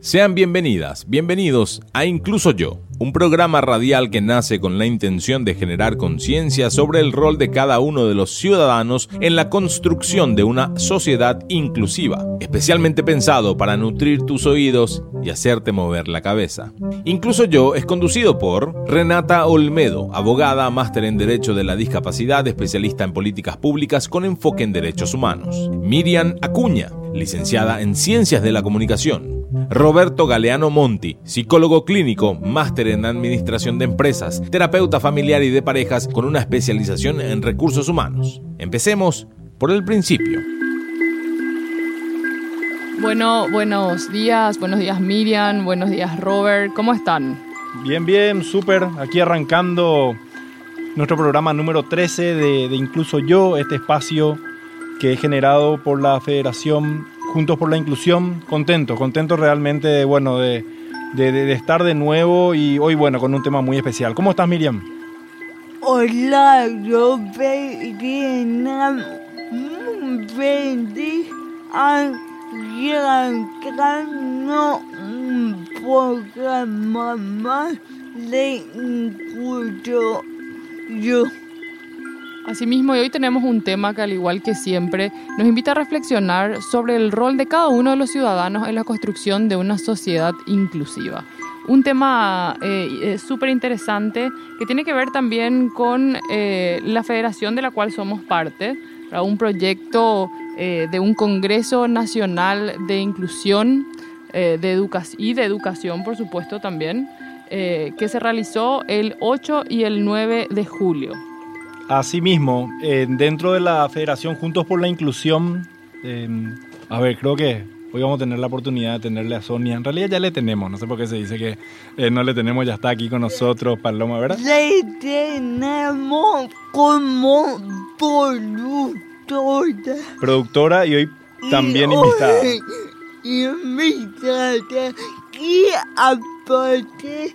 Sean bienvenidas, bienvenidos a Incluso Yo, un programa radial que nace con la intención de generar conciencia sobre el rol de cada uno de los ciudadanos en la construcción de una sociedad inclusiva, especialmente pensado para nutrir tus oídos y hacerte mover la cabeza. Incluso Yo es conducido por Renata Olmedo, abogada, máster en Derecho de la Discapacidad, especialista en políticas públicas con enfoque en derechos humanos. Miriam Acuña, licenciada en Ciencias de la Comunicación. Roberto Galeano Monti, psicólogo clínico, máster en Administración de Empresas, terapeuta familiar y de parejas con una especialización en recursos humanos. Empecemos por el principio. Bueno, buenos días, buenos días Miriam, buenos días Robert, ¿cómo están? Bien, bien, súper. Aquí arrancando nuestro programa número 13 de, de Incluso Yo, este espacio que es generado por la Federación Juntos por la Inclusión. Contento, contento realmente bueno, de, de, de, estar de nuevo y hoy, bueno, con un tema muy especial. ¿Cómo estás, Miriam? Hola, Robert, feliz arrancando un programa más de Incluso Yo. Asimismo, hoy tenemos un tema que al igual que siempre nos invita a reflexionar sobre el rol de cada uno de los ciudadanos en la construcción de una sociedad inclusiva. Un tema eh, súper interesante que tiene que ver también con eh, la federación de la cual somos parte, ¿verdad? un proyecto eh, de un Congreso Nacional de Inclusión de y de Educación, por supuesto, también, que se realizó el 8 y el 9 de julio. Asimismo, eh, dentro de la Federación Juntos por la Inclusión, eh, a ver, creo que hoy vamos a tener la oportunidad de tenerle a Sonia. En realidad ya le tenemos, no sé por qué se dice que eh, no le tenemos, ya está aquí con nosotros, Paloma, ¿verdad? Le tenemos como productora. Productora y hoy también invitada. Invitada y aparte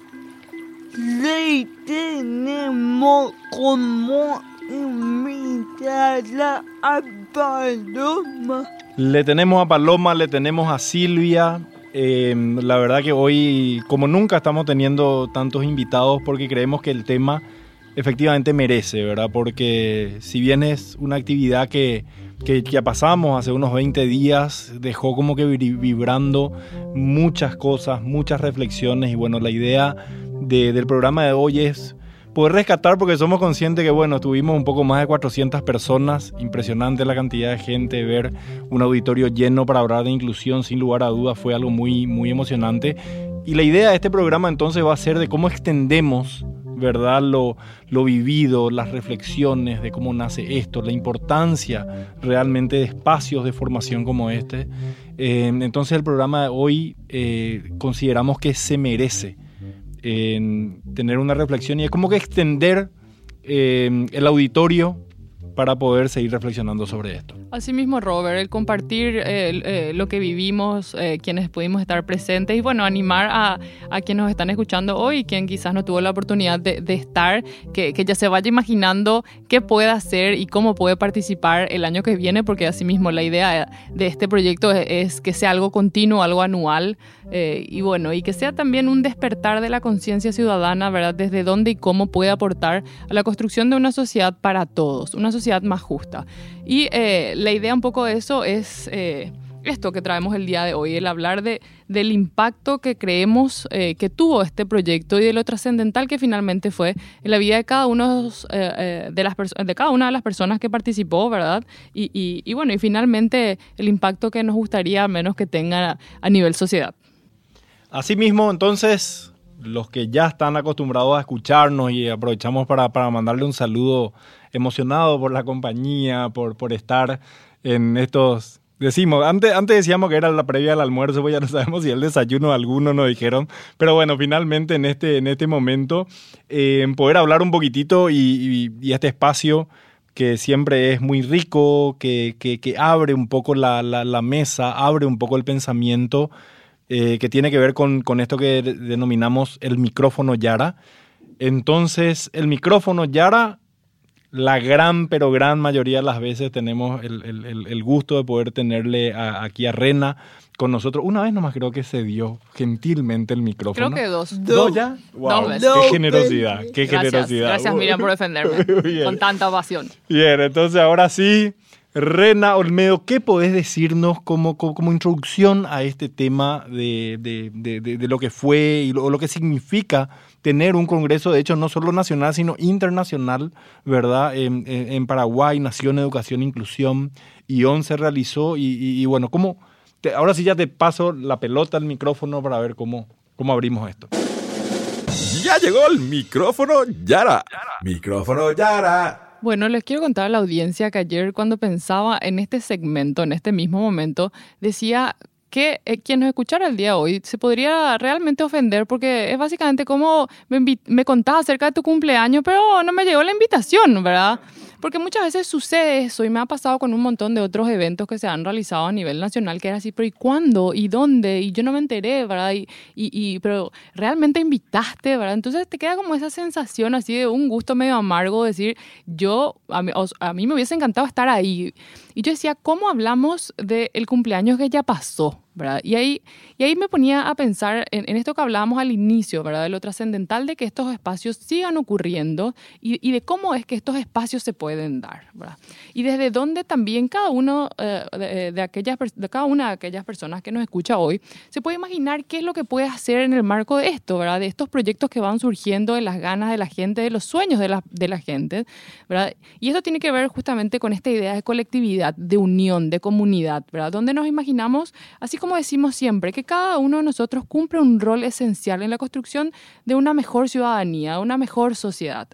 tenemos como invitada a Paloma. Le tenemos a Paloma, le tenemos a Silvia. Eh, la verdad que hoy, como nunca, estamos teniendo tantos invitados porque creemos que el tema efectivamente merece, ¿verdad? Porque si bien es una actividad que, que ya pasamos hace unos 20 días, dejó como que vibrando muchas cosas, muchas reflexiones y bueno, la idea de, del programa de hoy es poder rescatar porque somos conscientes que, bueno, tuvimos un poco más de 400 personas, impresionante la cantidad de gente, ver un auditorio lleno para hablar de inclusión, sin lugar a dudas, fue algo muy, muy emocionante. Y la idea de este programa entonces va a ser de cómo extendemos, ¿verdad? Lo, lo vivido, las reflexiones de cómo nace esto, la importancia realmente de espacios de formación como este. Eh, entonces el programa de hoy eh, consideramos que se merece en tener una reflexión y es como que extender eh, el auditorio para poder seguir reflexionando sobre esto. Asimismo, Robert, el compartir eh, eh, lo que vivimos, eh, quienes pudimos estar presentes y bueno, animar a, a, quienes nos están escuchando hoy, quien quizás no tuvo la oportunidad de, de estar, que, que, ya se vaya imaginando qué puede hacer y cómo puede participar el año que viene, porque asimismo la idea de este proyecto es, es que sea algo continuo, algo anual y bueno, y que sea también un despertar de la conciencia ciudadana, ¿verdad? Desde dónde y cómo puede aportar a la construcción de una sociedad para todos, una sociedad más justa. Y eh, la idea un poco de eso es eh, esto que traemos el día de hoy, el hablar de, del impacto que creemos eh, que tuvo este proyecto y de lo trascendental que finalmente fue en la vida de cada, uno, de, las de cada una de las personas que participó, ¿verdad? Y, bueno, y finalmente el impacto que nos gustaría menos que tenga a nivel sociedad. Asimismo, entonces, los que ya están acostumbrados a escucharnos y aprovechamos para, para mandarle un saludo emocionado por la compañía, por, por estar en estos... Decimos, antes, antes decíamos que era la previa al almuerzo, pues ya no sabemos si el desayuno alguno nos dijeron, pero bueno, finalmente en este, en este momento, eh, poder hablar un poquitito y, este espacio que siempre es muy rico, que, que, abre un poco la, la, mesa, abre un poco el pensamiento, eh, que tiene que ver con, con esto que denominamos el micrófono Yara. Entonces, el micrófono Yara la gran, pero gran mayoría de las veces tenemos el, el, el gusto de poder tenerle a, aquí a Rena, con nosotros. Una vez nomás creo que se dio gentilmente el micrófono. Creo que dos. ¿Dos ya? Wow, veces. qué Dos generosidad, qué Gracias, generosidad. gracias Miriam por defenderme con tanta pasión. Bien, entonces ahora sí, Rena Olmedo, ¿qué podés decirnos como, como, como introducción a este tema de, de- de- de- de lo que fue y lo, lo que significa tener un congreso, de hecho, no solo nacional, sino internacional, ¿verdad? En, en- en Paraguay, Nación, Educación, Inclusión, y ON se realizó, y, y- y bueno, ¿cómo? te- ahora sí ya te paso la pelota, el micrófono para ver cómo, cómo abrimos esto. Ya llegó el micrófono Yara. Micrófono Yara. Bueno, les quiero contar a la audiencia que ayer cuando pensaba en este segmento, en este mismo momento, decía que eh, quien nos escuchara el día de hoy se podría realmente ofender porque es básicamente como me, me contás acerca de tu cumpleaños, pero no me llegó la invitación, ¿verdad? Porque muchas veces sucede eso y me ha pasado con un montón de otros eventos que se han realizado a nivel nacional que era así, pero ¿y cuándo? ¿Y dónde? Y yo no me enteré, ¿verdad? Y, y, y- pero realmente invitaste, ¿verdad? Entonces te queda como esa sensación así de un gusto medio amargo, decir, yo, a mí, a mí me hubiese encantado estar ahí. Y yo decía, ¿cómo hablamos del cumpleaños que ya pasó? ¿verdad? Y ahí, y ahí me ponía a pensar en, en esto que hablábamos al inicio, ¿verdad? De lo trascendental de que estos espacios sigan ocurriendo y, y de cómo es que estos espacios se pueden dar, ¿verdad? Y desde dónde también cada uno eh, de, de aquellas, de cada una de aquellas personas que nos escucha hoy se puede imaginar qué es lo que puede hacer en el marco de esto, ¿verdad? De estos proyectos que van surgiendo de las ganas de la gente, de los sueños de la, de la gente, ¿verdad? Y esto tiene que ver justamente con esta idea de colectividad, de unión, de comunidad, ¿verdad? Donde nos imaginamos, así como decimos siempre, que cada uno de nosotros cumple un rol esencial en la construcción de una mejor ciudadanía, una mejor sociedad.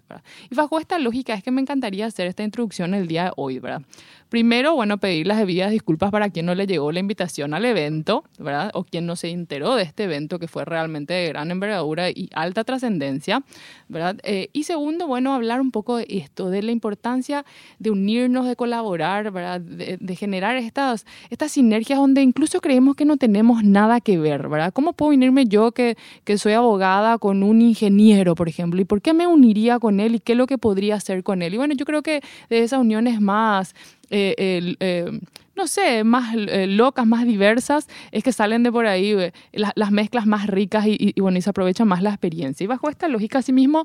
Y bajo esta lógica es que me encantaría hacer esta introducción el día de hoy, ¿verdad? Primero, bueno, pedir las debidas disculpas para quien no le llegó la invitación al evento, ¿verdad? O quien no se enteró de este evento que fue realmente de gran envergadura y alta trascendencia, ¿verdad? Eh, y segundo, bueno, hablar un poco de esto, de la importancia de unirnos, de colaborar, ¿verdad? De, de generar estas, estas sinergias donde incluso creemos que no tenemos nada que ver, ¿verdad? ¿Cómo puedo unirme yo que, que soy abogada con un ingeniero, por ejemplo? ¿Y por qué me uniría con él y qué es lo que podría hacer con él? Y bueno, yo creo que de esas uniones más eh, eh, no sé, más eh, locas, más diversas, es que salen de por ahí la- las mezclas más ricas y, y- y bueno, y se aprovecha más la experiencia. Y bajo esta lógica, asimismo,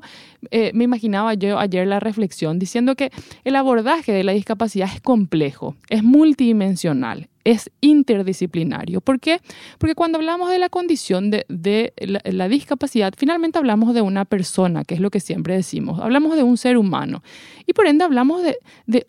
me imaginaba yo ayer la reflexión diciendo que el abordaje de la discapacidad es complejo, es multidimensional, es interdisciplinario. ¿Por qué? Porque cuando hablamos de la condición de, la, discapacidad, finalmente hablamos de una persona, que es lo que siempre decimos. Hablamos de un ser humano. Y por ende hablamos. De,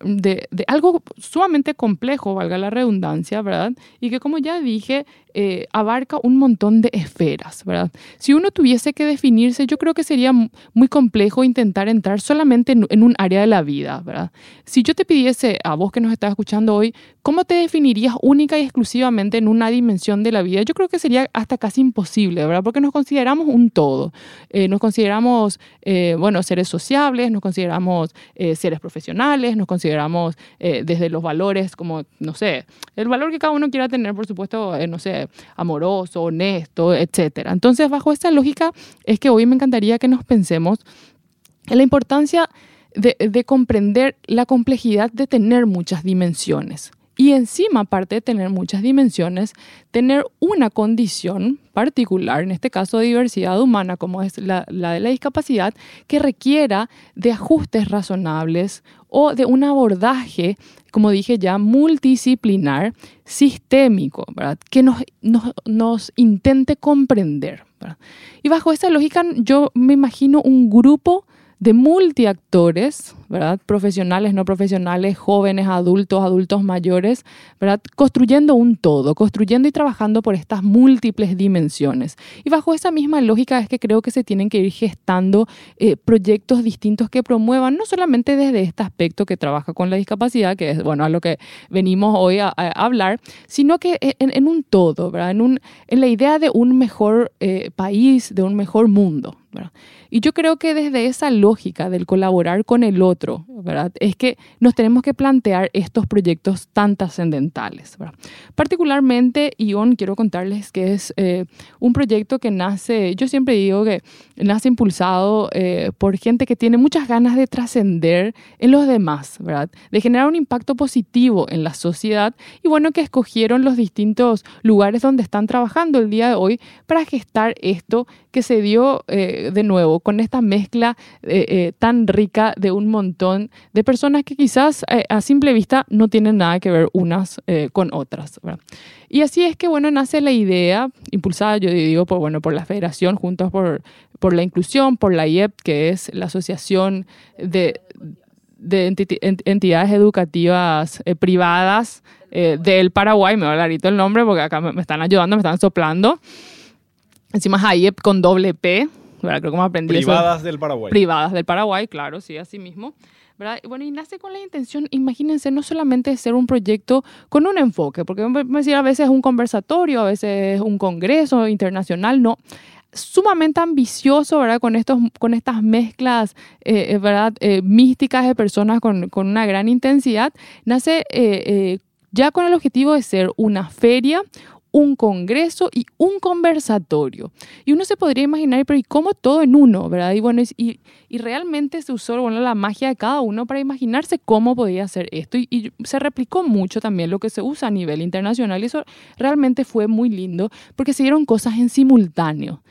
de algo sumamente complejo, valga la redundancia, ¿verdad? Y que como ya dije, eh, abarca un montón de esferas, ¿verdad? Si uno tuviese que definirse, yo creo que sería mu- muy complejo intentar entrar solamente en, en un área de la vida, ¿verdad? Si yo te pidiese a vos que nos estás escuchando hoy, ¿cómo te definirías única y exclusivamente en una dimensión de la vida? Yo creo que sería hasta casi imposible, ¿verdad? Porque nos consideramos un todo. Eh, nos consideramos, eh, bueno, seres sociables, nos consideramos eh, seres profesionales, nos consideramos eh, desde los valores como, no sé, el valor que cada uno quiera tener, por supuesto, eh, no sé, amoroso, honesto, etcétera. Entonces, bajo esta lógica, es que hoy me encantaría que nos pensemos en la importancia de, de comprender la complejidad de tener muchas dimensiones. Y encima, aparte de tener muchas dimensiones, tener una condición particular, en este caso de diversidad humana, como es la, la de la discapacidad, que requiera de ajustes razonables o de un abordaje, como dije ya, multidisciplinar, sistémico, ¿verdad? que nos, nos, nos intente comprender. ¿verdad? Y bajo esta lógica, yo me imagino un grupo de multiactores, ¿verdad? Profesionales, no profesionales, jóvenes, adultos, adultos mayores, ¿verdad? Construyendo un todo, construyendo y trabajando por estas múltiples dimensiones. Y bajo esa misma lógica es que creo que se tienen que ir gestando eh, proyectos distintos que promuevan, no solamente desde este aspecto que trabaja con la discapacidad, que es, bueno, a lo que venimos hoy a, a hablar, sino que en, en un todo, ¿verdad? En, un, en la idea de un mejor eh, país, de un mejor mundo. Y yo creo que desde esa lógica del colaborar con el otro, ¿verdad? es que nos tenemos que plantear estos proyectos tan trascendentales. Particularmente, Ion, quiero contarles que es eh, un proyecto que nace, yo siempre digo que nace impulsado eh, por gente que tiene muchas ganas de trascender en los demás, ¿verdad? de generar un impacto positivo en la sociedad y bueno, que escogieron los distintos lugares donde están trabajando el día de hoy para gestar esto que se dio eh, de nuevo con esta mezcla eh, eh, tan rica de un montón de personas que quizás a simple vista no tienen nada que ver unas con otras. Y así es que, bueno, nace la idea, impulsada, yo digo, por, bueno, por la Federación, Juntos por, por la Inclusión, por la IEP, que es la Asociación de, de entidades educativas privadas del Paraguay, me voy a el nombre porque acá me, están ayudando, me están soplando. Encima es AIEP con doble P, ¿verdad? Creo que me aprendí Privadas del Paraguay. Privadas del Paraguay, claro, sí, así mismo. ¿verdad? Bueno, y nace con la intención, imagínense, no solamente de ser un proyecto con un enfoque, porque decía a veces es un conversatorio, a veces es un congreso internacional, no sumamente ambicioso, ¿verdad? Con, estos, con estas mezclas, eh, eh ¿verdad? Eh, místicas de personas con, con, una gran intensidad, nace eh, ya con el objetivo de ser una feria, un congreso y un conversatorio. Y uno se podría imaginar, pero ¿y cómo todo en uno? ¿verdad? Y bueno, y, realmente se usó bueno, la magia de cada uno para imaginarse cómo podía hacer esto. Y, y, se replicó mucho también lo que se usa a nivel internacional. Y eso realmente fue muy lindo porque se dieron cosas en simultáneo.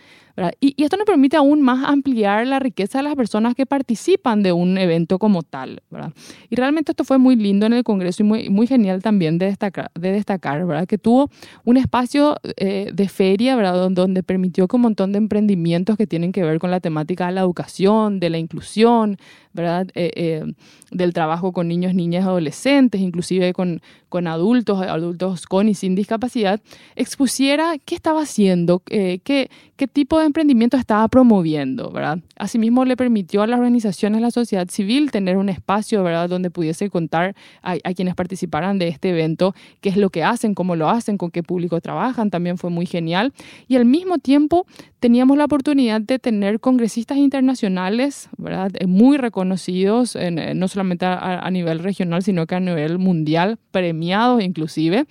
Y, esto nos permite aún más ampliar la riqueza de las personas que participan de un evento como tal. ¿verdad? Y realmente esto fue muy lindo en el Congreso y muy, muy genial también de destacar, de destacar ¿verdad? que tuvo un espacio eh, de feria ¿verdad? Donde, permitió que un montón de emprendimientos que tienen que ver con la temática de la educación, de la inclusión, ¿verdad? Eh, eh, del trabajo con niños, niñas, adolescentes, inclusive con, con adultos, adultos con y sin discapacidad, expusiera qué estaba haciendo, qué, qué tipo de emprendimiento estaba promoviendo, ¿verdad? Asimismo, le permitió a las organizaciones de la sociedad civil tener un espacio, ¿verdad?, donde pudiese contar a, quienes participaran de este evento qué es lo que hacen, cómo lo hacen, con qué público trabajan, también fue muy genial. Y al mismo tiempo teníamos la oportunidad de tener congresistas internacionales, ¿verdad?, eh, muy reconocidos, eh, no solamente a, a nivel regional, sino que a nivel mundial, premiados inclusive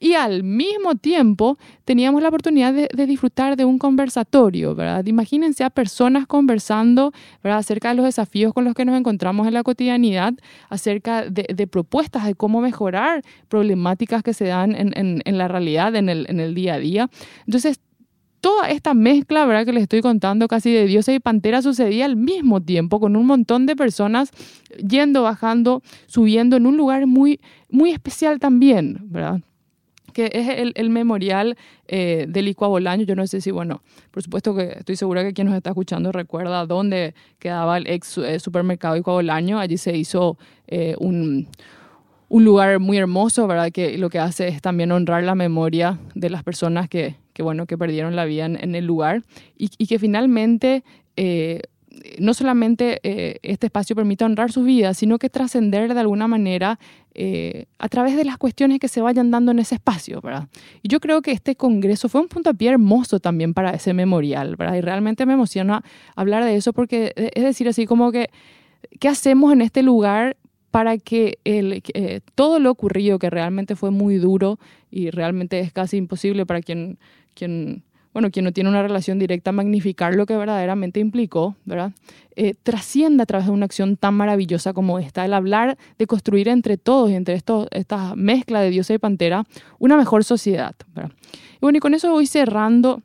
y al mismo tiempo teníamos la oportunidad de, disfrutar de un conversatorio, ¿verdad? Imagínense a personas conversando, ¿verdad? Acerca de los desafíos con los que nos encontramos en la cotidianidad, acerca de, propuestas de cómo mejorar problemáticas que se dan en, la realidad, en el, día a día. Entonces, toda esta mezcla, ¿verdad? Que les estoy contando casi de Dios y Pantera sucedía al mismo tiempo con un montón de personas yendo, bajando, subiendo en un lugar muy, muy especial también, ¿verdad? Que es el, memorial eh, del Icua Bolaño. Yo no sé si, bueno, por supuesto que estoy segura que quien nos está escuchando recuerda dónde quedaba el ex eh, supermercado Icua Bolaño. Allí se hizo eh, un, un, lugar muy hermoso, ¿verdad? Que lo que hace es también honrar la memoria de las personas que, que bueno, que perdieron la vida en, el lugar y, y que finalmente no solamente eh, este espacio permite honrar sus vidas, sino que trascender de alguna manera eh, a través de las cuestiones que se vayan dando en ese espacio, ¿verdad? Y yo creo que este congreso fue un punto pie hermoso también para ese memorial, ¿verdad? Y realmente me emociona hablar de eso porque eh, es decir, así como que, ¿qué hacemos en este lugar para que el, todo lo ocurrido, que realmente fue muy duro y realmente es casi imposible para quien, quien bueno, quien no tiene una relación directa, magnificar lo que verdaderamente implicó, ¿verdad? Eh, a través de una acción tan maravillosa como esta, el hablar de construir entre todos y entre estos, esta mezcla de diosa y pantera una mejor sociedad, ¿verdad? Y bueno, y con eso voy cerrando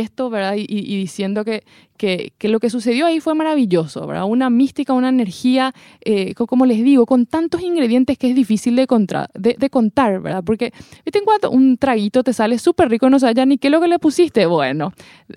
esto, ¿verdad? Y, diciendo que que, lo que sucedió ahí fue maravilloso, ¿verdad? Una mística, una energía, eh, como les digo, con tantos ingredientes que es difícil de, de, contar, ¿verdad? Porque, ¿viste en cuanto un traguito te sale súper rico no sabes ya ni qué es lo que le pusiste? Bueno,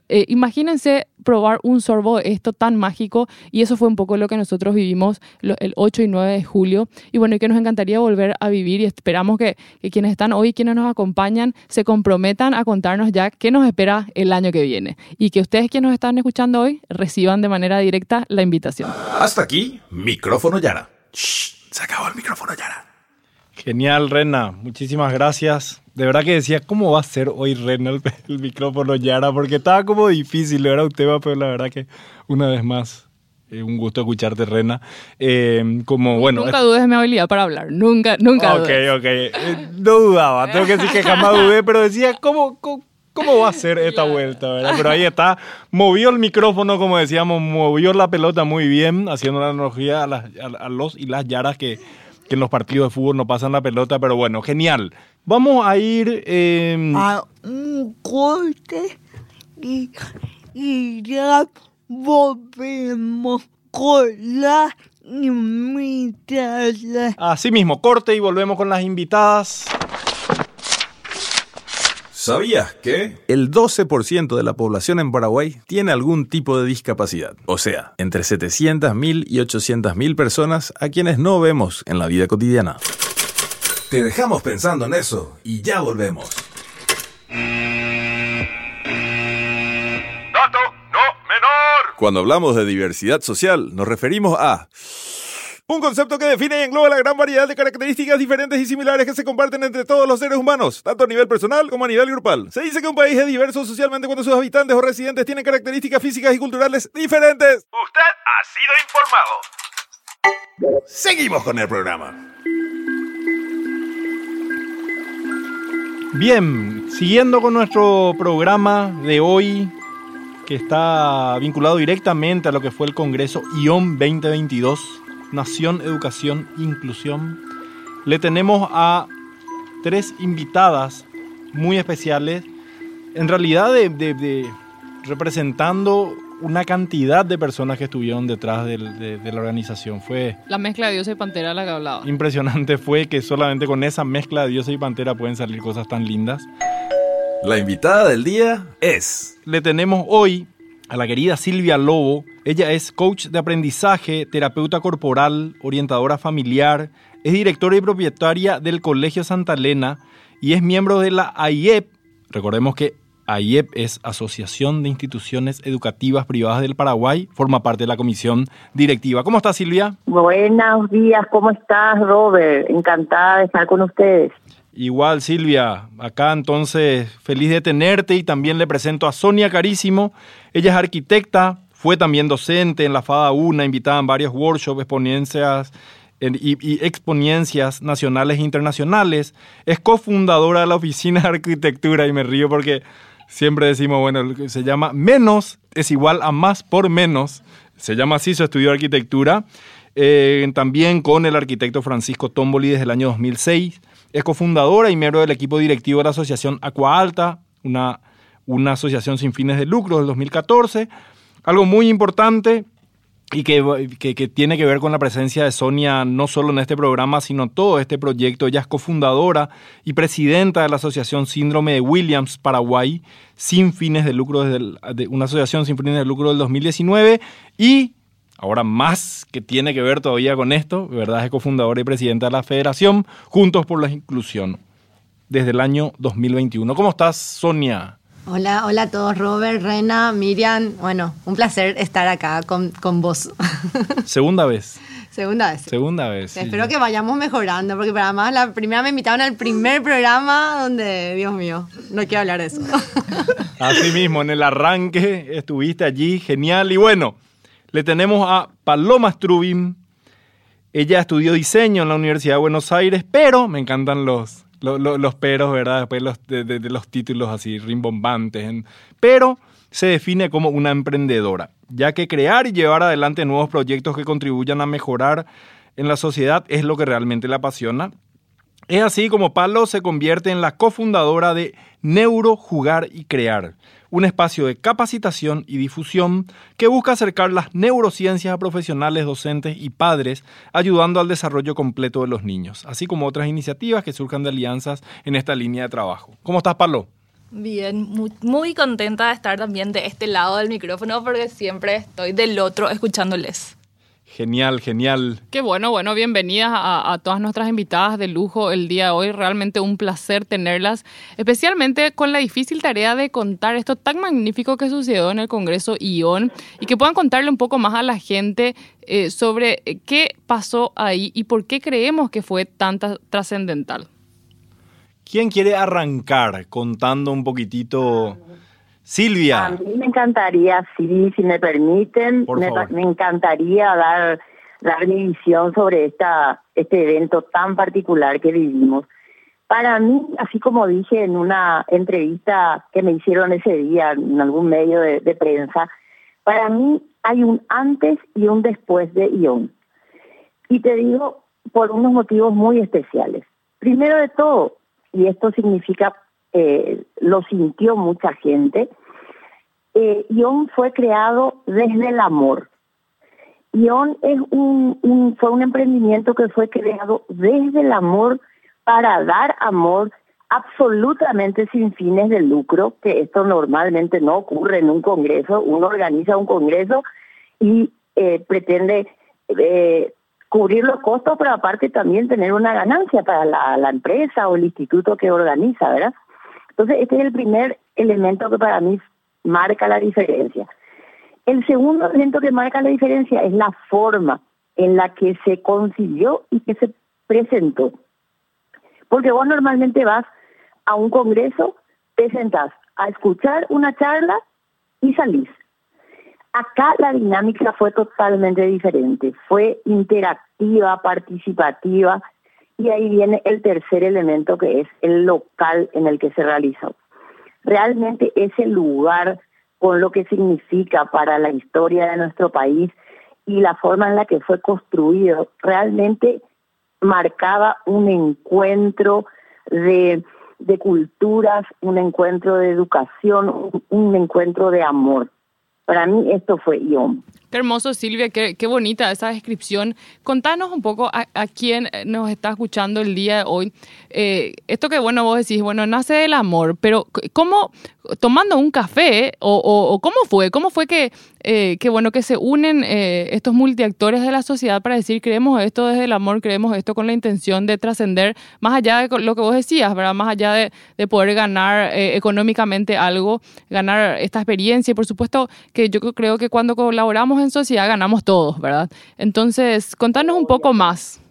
eh, imagínense probar un sorbo esto tan mágico y eso fue un poco lo que nosotros vivimos el 8 y 9 de julio y bueno, y que nos encantaría volver a vivir y esperamos que, que quienes están hoy, quienes nos acompañan, se comprometan a contarnos ya qué nos espera el año que viene y que ustedes quienes nos están escuchando hoy reciban de manera directa la invitación. Hasta aquí, micrófono Yara. Se acabó el micrófono Yara. Genial, Rena. Muchísimas gracias. De verdad que decía, ¿cómo va a ser hoy Rena el, el micrófono Yara? Porque estaba como difícil, era un tema, pero la verdad que una vez más, eh, un gusto escucharte, Rena. Eh, como, bueno... Nunca dudes de mi habilidad para hablar, nunca, nunca Ok, dudes. ok. Eh, no dudaba, tengo que decir que jamás dudé, pero decía, ¿cómo, cómo, cómo va a ser esta vuelta? ¿verdad? Pero ahí está, movió el micrófono, como decíamos, movió la pelota muy bien, haciendo una analogía a, las- a- a los y las yaras que, que en los partidos de fútbol no pasan la pelota, pero bueno, genial. Vamos a ir... eh, a un corte y, y ya volvemos con la invitada. Así mismo, corte y volvemos con las invitadas. ¿Sabías que? El 12% de la población en Paraguay tiene algún tipo de discapacidad. O sea, entre 700.000 y 800.000 personas a quienes no vemos en la vida cotidiana. Te dejamos pensando en eso y ya volvemos. Dato no menor. Cuando hablamos de diversidad social, nos referimos a un concepto que define y engloba la gran variedad de características diferentes y similares que se comparten entre todos los seres humanos, tanto a nivel personal como a nivel grupal. Se dice que un país es diverso socialmente cuando sus habitantes o residentes tienen características físicas y culturales diferentes. Usted ha sido informado. Seguimos con el programa. Bien, siguiendo con nuestro programa de hoy, que está vinculado directamente a lo que fue el Congreso IOM 2022, Nación, Educación, Inclusión, le tenemos a tres invitadas muy especiales, en realidad de, de- de- representando una cantidad de personas que estuvieron detrás de, de la organización. Fue La mezcla de Diosa y Pantera la que hablaba. impresionante, fue que solamente con esa mezcla de Diosa y Pantera pueden salir cosas tan lindas. La invitada del día es... le tenemos hoy a la querida Silvia Lobo. Ella es coach de aprendizaje, terapeuta corporal, orientadora familiar, es directora y propietaria del Colegio Santa Elena y es miembro de la AIEP. Recordemos que AIEP es Asociación de Instituciones Educativas Privadas del Paraguay, forma parte de la comisión directiva. ¿Cómo está Silvia? Buenos días, ¿cómo estás, Robert? Encantada de estar con ustedes. Igual, Silvia, acá entonces feliz de tenerte y también le presento a Sonia Carísimo. Ella es arquitecta, fue también docente en la FADA UNA, invitada en varios workshops, exponencias en- y, exponencias nacionales e internacionales. Es cofundadora de la Oficina de Arquitectura y me río porque siempre decimos, bueno, se llama menos es igual a más por menos. Se llama así su estudio de arquitectura. Eh, también con el arquitecto Francisco Tomboli desde el año 2006. Es cofundadora y miembro del equipo directivo de la asociación Aqua Alta, una, una asociación sin fines de lucro del 2014. Algo muy importante y que, que- tiene que ver con la presencia de Sonia no solo en este programa, sino todo este proyecto. Ella es cofundadora y presidenta de la Asociación Síndrome de Williams Paraguay, sin fines de lucro, desde el- de una asociación sin fines de lucro del 2019 y ahora más que tiene que ver todavía con esto, ¿verdad? Es cofundadora y presidenta de la Federación Juntos por la Inclusión desde el año 2021. ¿Cómo estás, Sonia? Hola, hola a todos, Robert, Rena, Miriam. Bueno, un placer estar acá con, con vos. Segunda vez. Segunda vez. Segunda vez. sí. Espero que vayamos mejorando, porque para más la primera me invitaron al primer programa donde, Dios mío, no quiero hablar de eso. Así mismo, en el arranque estuviste allí, genial. Y bueno, le tenemos a Paloma Strubin. Ella estudió diseño en la Universidad de Buenos Aires, pero me encantan los, lo- lo- los, peros, ¿verdad? Después los, de, de- los títulos así rimbombantes. Pero se define como una emprendedora, ya que crear y llevar adelante nuevos proyectos que contribuyan a mejorar en la sociedad es lo que realmente la apasiona. Es así como Palo se convierte en la cofundadora de Neuro Jugar y Crear, un espacio de capacitación y difusión que busca acercar las neurociencias a profesionales, docentes y padres, ayudando al desarrollo completo de los niños, así como otras iniciativas que surjan de alianzas en esta línea de trabajo. ¿Cómo estás, Palo? Bien, muy, muy contenta de estar también de este lado del micrófono porque siempre estoy del otro escuchándoles. Genial, genial. Qué bueno, bueno, bienvenidas a, a, todas nuestras invitadas de lujo el día de hoy. Realmente un placer tenerlas, especialmente con la difícil tarea de contar esto tan magnífico que sucedió en el Congreso ION y que puedan contarle un poco más a la gente eh, sobre qué pasó ahí y por qué creemos que fue tan trascendental. ¿Quién quiere arrancar contando un poquitito? Silvia. A mí me encantaría, sí, si me permiten, me, me, encantaría dar, dar mi visión sobre esta, este evento tan particular que vivimos. Para mí, así como dije en una entrevista que me hicieron ese día en algún medio de, de prensa, para mí hay un antes y un después de Ion. Y te digo por unos motivos muy especiales. Primero de todo, y esto significa eh, lo sintió mucha gente. Eh, Ion fue creado desde el amor. Ion es un, fue un emprendimiento que fue creado desde el amor para dar amor absolutamente sin fines de lucro, que esto normalmente no ocurre en un congreso. Uno organiza un congreso y eh, pretende eh, cubrir los costos, pero aparte también tener una ganancia para la, la empresa o el instituto que organiza, ¿verdad? Entonces, este es el primer elemento que para mí marca la diferencia. El segundo elemento que marca la diferencia es la forma en la que se consiguió y que se presentó. Porque vos normalmente vas a un congreso, te sentás a escuchar una charla y salís. Acá la dinámica fue totalmente diferente, fue interactiva, participativa, y ahí viene el tercer elemento que es el local en el que se realizó. Realmente ese lugar con lo que significa para la historia de nuestro país y la forma en la que fue construido, realmente marcaba un encuentro de, de culturas, un encuentro de educación, un, un encuentro de amor. Para mí esto fue IOM. Qué hermoso, Silvia, qué, qué, bonita esa descripción. Contanos un poco a, a quién nos está escuchando el día de hoy. Eh, esto que, bueno, vos decís, bueno, nace del amor, pero ¿cómo, tomando un café, o, o, o cómo fue? ¿Cómo fue que, eh, que, bueno, que se unen eh, estos multiactores de la sociedad para decir, creemos esto desde el amor, creemos esto con la intención de trascender, más allá de lo que vos decías, ¿verdad? Más allá de, de poder ganar eh, económicamente algo, ganar esta experiencia. Y por supuesto que yo creo que cuando colaboramos en sociedad ganamos todos, ¿verdad? Entonces, contanos un poco más.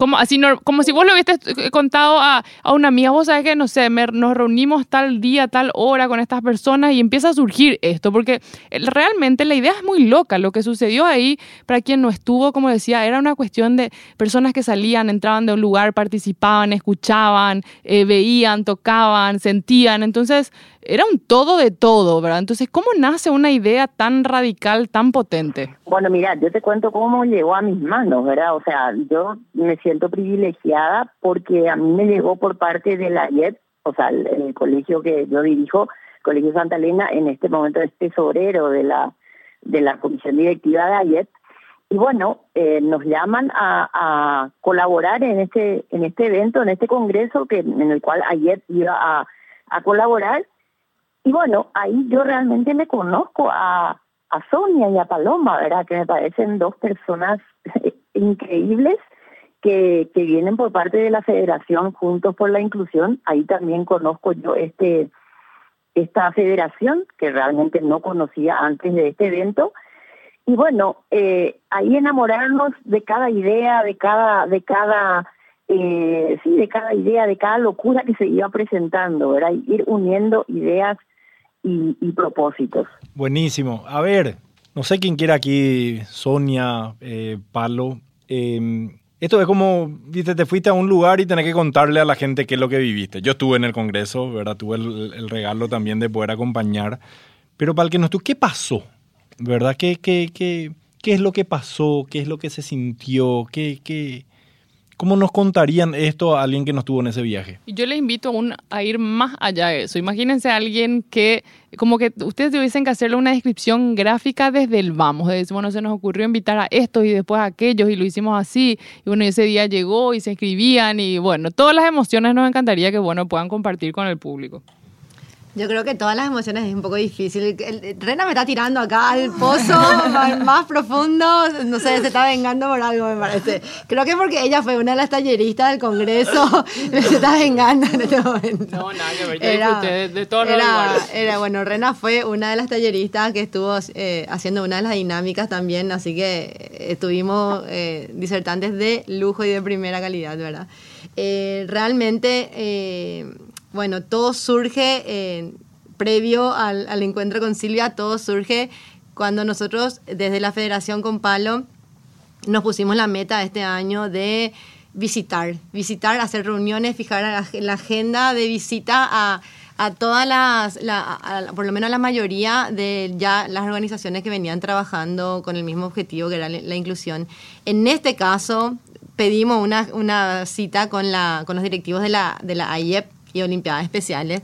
Como, así como si vos lo hubieses contado a, a una amiga, vos sabés que, no sé, me, nos reunimos tal día, tal hora con estas personas y empieza a surgir esto, porque realmente la idea es muy loca. Lo que sucedió ahí, para quien no estuvo, como decía, era una cuestión de personas que salían, entraban de un lugar, participaban, escuchaban, eh, veían, tocaban, sentían. Entonces, era un todo de todo, ¿verdad? Entonces, ¿cómo nace una idea tan radical, tan potente? Bueno, mira, yo te cuento cómo llegó a mis manos, ¿verdad? O sea, yo me siento privilegiada porque a mí me llegó por parte de la IED, o sea, el, colegio que yo dirijo, Colegio Santa Elena, en este momento es tesorero de la, de la comisión directiva de AYET, y bueno, eh, nos llaman a, colaborar en este, en este evento, en este congreso que, en el cual AYET iba a colaborar, y bueno, ahí yo realmente me conozco a, a Sonia y a Paloma, ¿verdad? Que me parecen dos personas increíbles que, que vienen por parte de la Federación Juntos por la Inclusión. Ahí también conozco yo este esta federación que realmente no conocía antes de este evento. Y bueno, eh, ahí enamorarnos de cada idea, de cada, de cada, eh, sí, de cada idea, de cada locura que se iba presentando, ¿verdad? Ir uniendo ideas y, propósitos. Buenísimo. A ver, no sé quién quiera aquí, Sonia, eh, Palo. Eh, esto es como, viste, te fuiste a un lugar y tenés que contarle a la gente qué es lo que viviste. Yo estuve en el Congreso, ¿verdad? Tuve el, el regalo también de poder acompañar. Pero para el que no estuvo, ¿qué pasó? ¿Verdad? ¿Qué, qué, qué, qué es lo que pasó? ¿Qué es lo que se sintió? ¿Qué, qué, ¿Cómo nos contarían esto a alguien que no estuvo en ese viaje? Yo les invito a ir más allá de eso. Imagínense a alguien que, como que ustedes tuviesen que hacerle una descripción gráfica desde el vamos. De decir, bueno, se nos ocurrió invitar a estos y después a aquellos y lo hicimos así. Y bueno, ese día llegó y se inscribían y bueno, todas las emociones nos encantaría que, bueno, puedan compartir con el público. Yo creo que todas las emociones es un poco difícil. Rena me está tirando acá al pozo más, profundo. No sé, se está vengando por algo, me parece. Creo que porque ella fue una de las talleristas del Congreso, se está vengando en este momento. No, nada que ver. Yo era, de, de todos era, era, bueno, Rena fue una de las talleristas que estuvo eh, haciendo una de las dinámicas también, así que estuvimos eh, disertantes de lujo y de primera calidad, ¿verdad? Eh, realmente bueno, todo surge eh, previo al, encuentro con Silvia, todo surge cuando nosotros desde la Federación con Palo nos pusimos la meta este año de visitar, visitar, hacer reuniones, fijar la, agenda de visita a, todas las, por lo menos a la mayoría de ya las organizaciones que venían trabajando con el mismo objetivo que era la, inclusión. En este caso, pedimos una, una cita con, la, con los directivos de la, de la AIEP y Olimpiadas Especiales,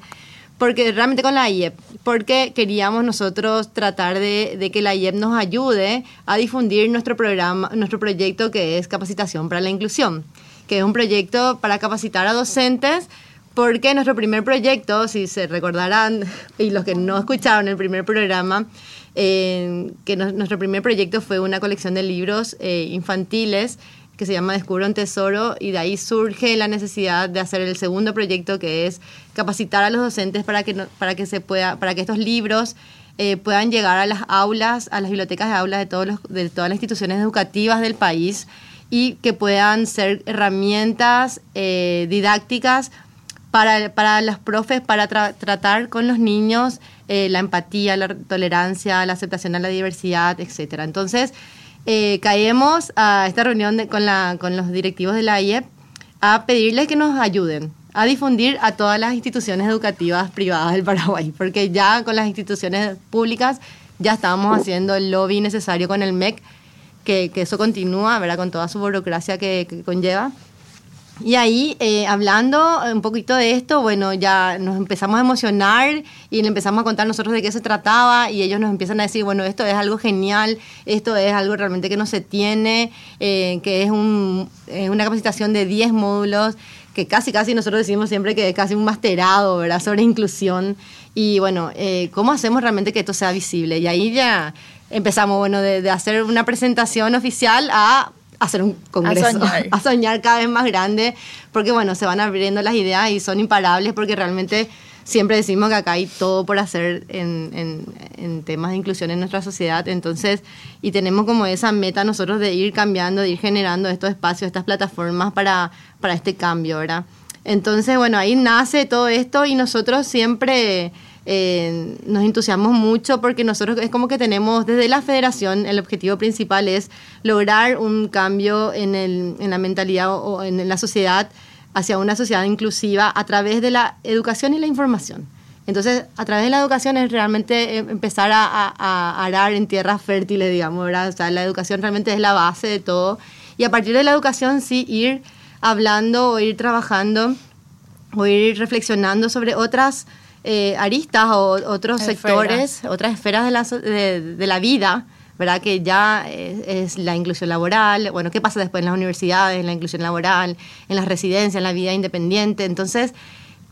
porque realmente con la IEP, porque queríamos nosotros tratar de, que la IEP nos ayude a difundir nuestro programa, nuestro proyecto que es Capacitación para la Inclusión, que es un proyecto para capacitar a docentes porque nuestro primer proyecto, si se recordarán, y los que no escucharon el primer programa, eh, que nuestro primer proyecto fue una colección de libros eh, infantiles que se llama Descubro un Tesoro y de ahí surge la necesidad de hacer el segundo proyecto que es capacitar a los docentes para que, para que, se pueda, para que estos libros eh, puedan llegar a las aulas, a las bibliotecas de aulas de, todos los, de todas las instituciones educativas del país y que puedan ser herramientas eh, didácticas para, para los profes, para tratar con los niños eh, la empatía, la tolerancia, la aceptación a la diversidad, etc. Entonces, eh, caemos a esta reunión con, la, con los directivos de la IEP a pedirles que nos ayuden a difundir a todas las instituciones educativas privadas del Paraguay, porque ya con las instituciones públicas ya estábamos haciendo el lobby necesario con el MEC, que, que eso continúa, ¿verdad? con toda su burocracia que conlleva. Y ahí, eh, hablando un poquito de esto, bueno, ya nos empezamos a emocionar y le empezamos a contar nosotros de qué se trataba y ellos nos empiezan a decir, bueno, esto es algo genial, esto es algo realmente que no se tiene, eh, que es, un, es una capacitación de 10 módulos, que casi, casi nosotros decimos siempre que es casi un masterado, ¿verdad?, sobre inclusión. Y bueno, eh, ¿cómo hacemos realmente que esto sea visible? Y ahí ya empezamos, bueno, de hacer una presentación oficial a hacer un congreso, a soñar. cada vez más grande, porque bueno, se van abriendo las ideas y son imparables porque realmente siempre decimos que acá hay todo por hacer en, en, temas de inclusión en nuestra sociedad, entonces, y tenemos como esa meta nosotros de ir cambiando, de ir generando estos espacios, estas plataformas para, para este cambio, ¿verdad? Entonces, bueno, ahí nace todo esto y nosotros siempre eh, nos entusiasmamos mucho porque nosotros es como que tenemos desde la federación, el objetivo principal es lograr un cambio en, el, en la mentalidad o, en la sociedad hacia una sociedad inclusiva a través de la educación y la información. Entonces, a través de la educación es realmente em, empezar a, a, arar en tierras fértiles, digamos, ¿verdad? O sea, la educación realmente es la base de todo. Y a partir de la educación, sí, ir hablando o ir trabajando o ir reflexionando sobre otras eh, aristas o otros sectores, otras esferas de la, de, la vida, ¿verdad? Que ya es, la inclusión laboral, bueno, ¿qué pasa después en las universidades, en la inclusión laboral, en las residencias, en la vida independiente? Entonces,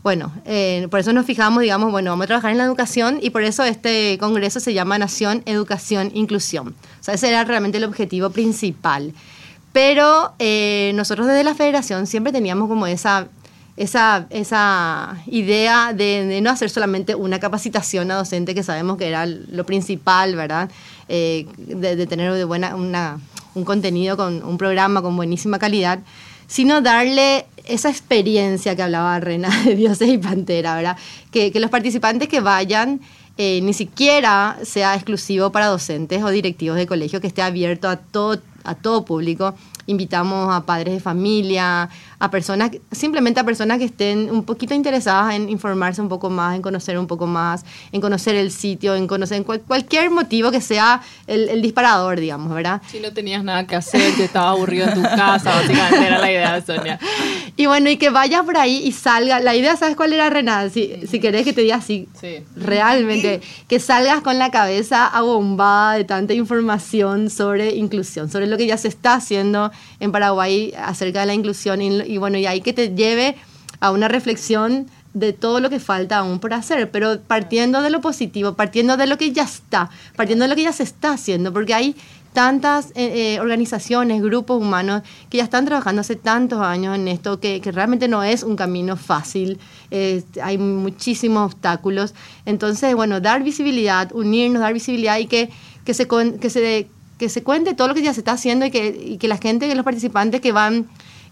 bueno, eh, por eso nos fijamos, digamos, bueno, vamos a trabajar en la educación y por eso este congreso se llama Nación, Educación, Inclusión. O sea, ese era realmente el objetivo principal. Pero eh, nosotros desde la federación siempre teníamos como esa esa, esa idea de, no hacer solamente una capacitación a docente, que sabemos que era lo principal, ¿verdad? Eh, de, tener de buena, un contenido, con un programa con buenísima calidad, sino darle esa experiencia que hablaba Rena de Dioses y Pantera, ¿verdad? Que, que los participantes que vayan eh, ni siquiera sea exclusivo para docentes o directivos de colegio, que esté abierto a todo, a todo público invitamos a padres de familia, a personas, simplemente a personas que estén un poquito interesadas en informarse un poco más, en conocer un poco más, en conocer el sitio, en conocer cualquier motivo que sea el, disparador, digamos, ¿verdad? Si no tenías nada que hacer, que estaba aburrido en tu casa, básicamente era la idea de Sonia. Y bueno, y que vayas por ahí y salga. La idea, ¿sabes cuál era, Renata? Si, si querés que te diga así, sí. realmente, que salgas con la cabeza abombada de tanta información sobre inclusión, sobre lo que ya se está haciendo en Paraguay acerca de la inclusión y, bueno, y ahí que te lleve a una reflexión de todo lo que falta aún por hacer, pero partiendo de lo positivo, partiendo de lo que ya está, partiendo de lo que ya se está haciendo, porque hay tantas eh, eh, organizaciones, grupos humanos que ya están trabajando hace tantos años en esto, que, realmente no es un camino fácil, hay muchísimos obstáculos. Entonces, bueno, dar visibilidad, unirnos, dar visibilidad y que, que, se, que, se, que se cuente todo lo que ya se está haciendo y que, y que la gente, los participantes que van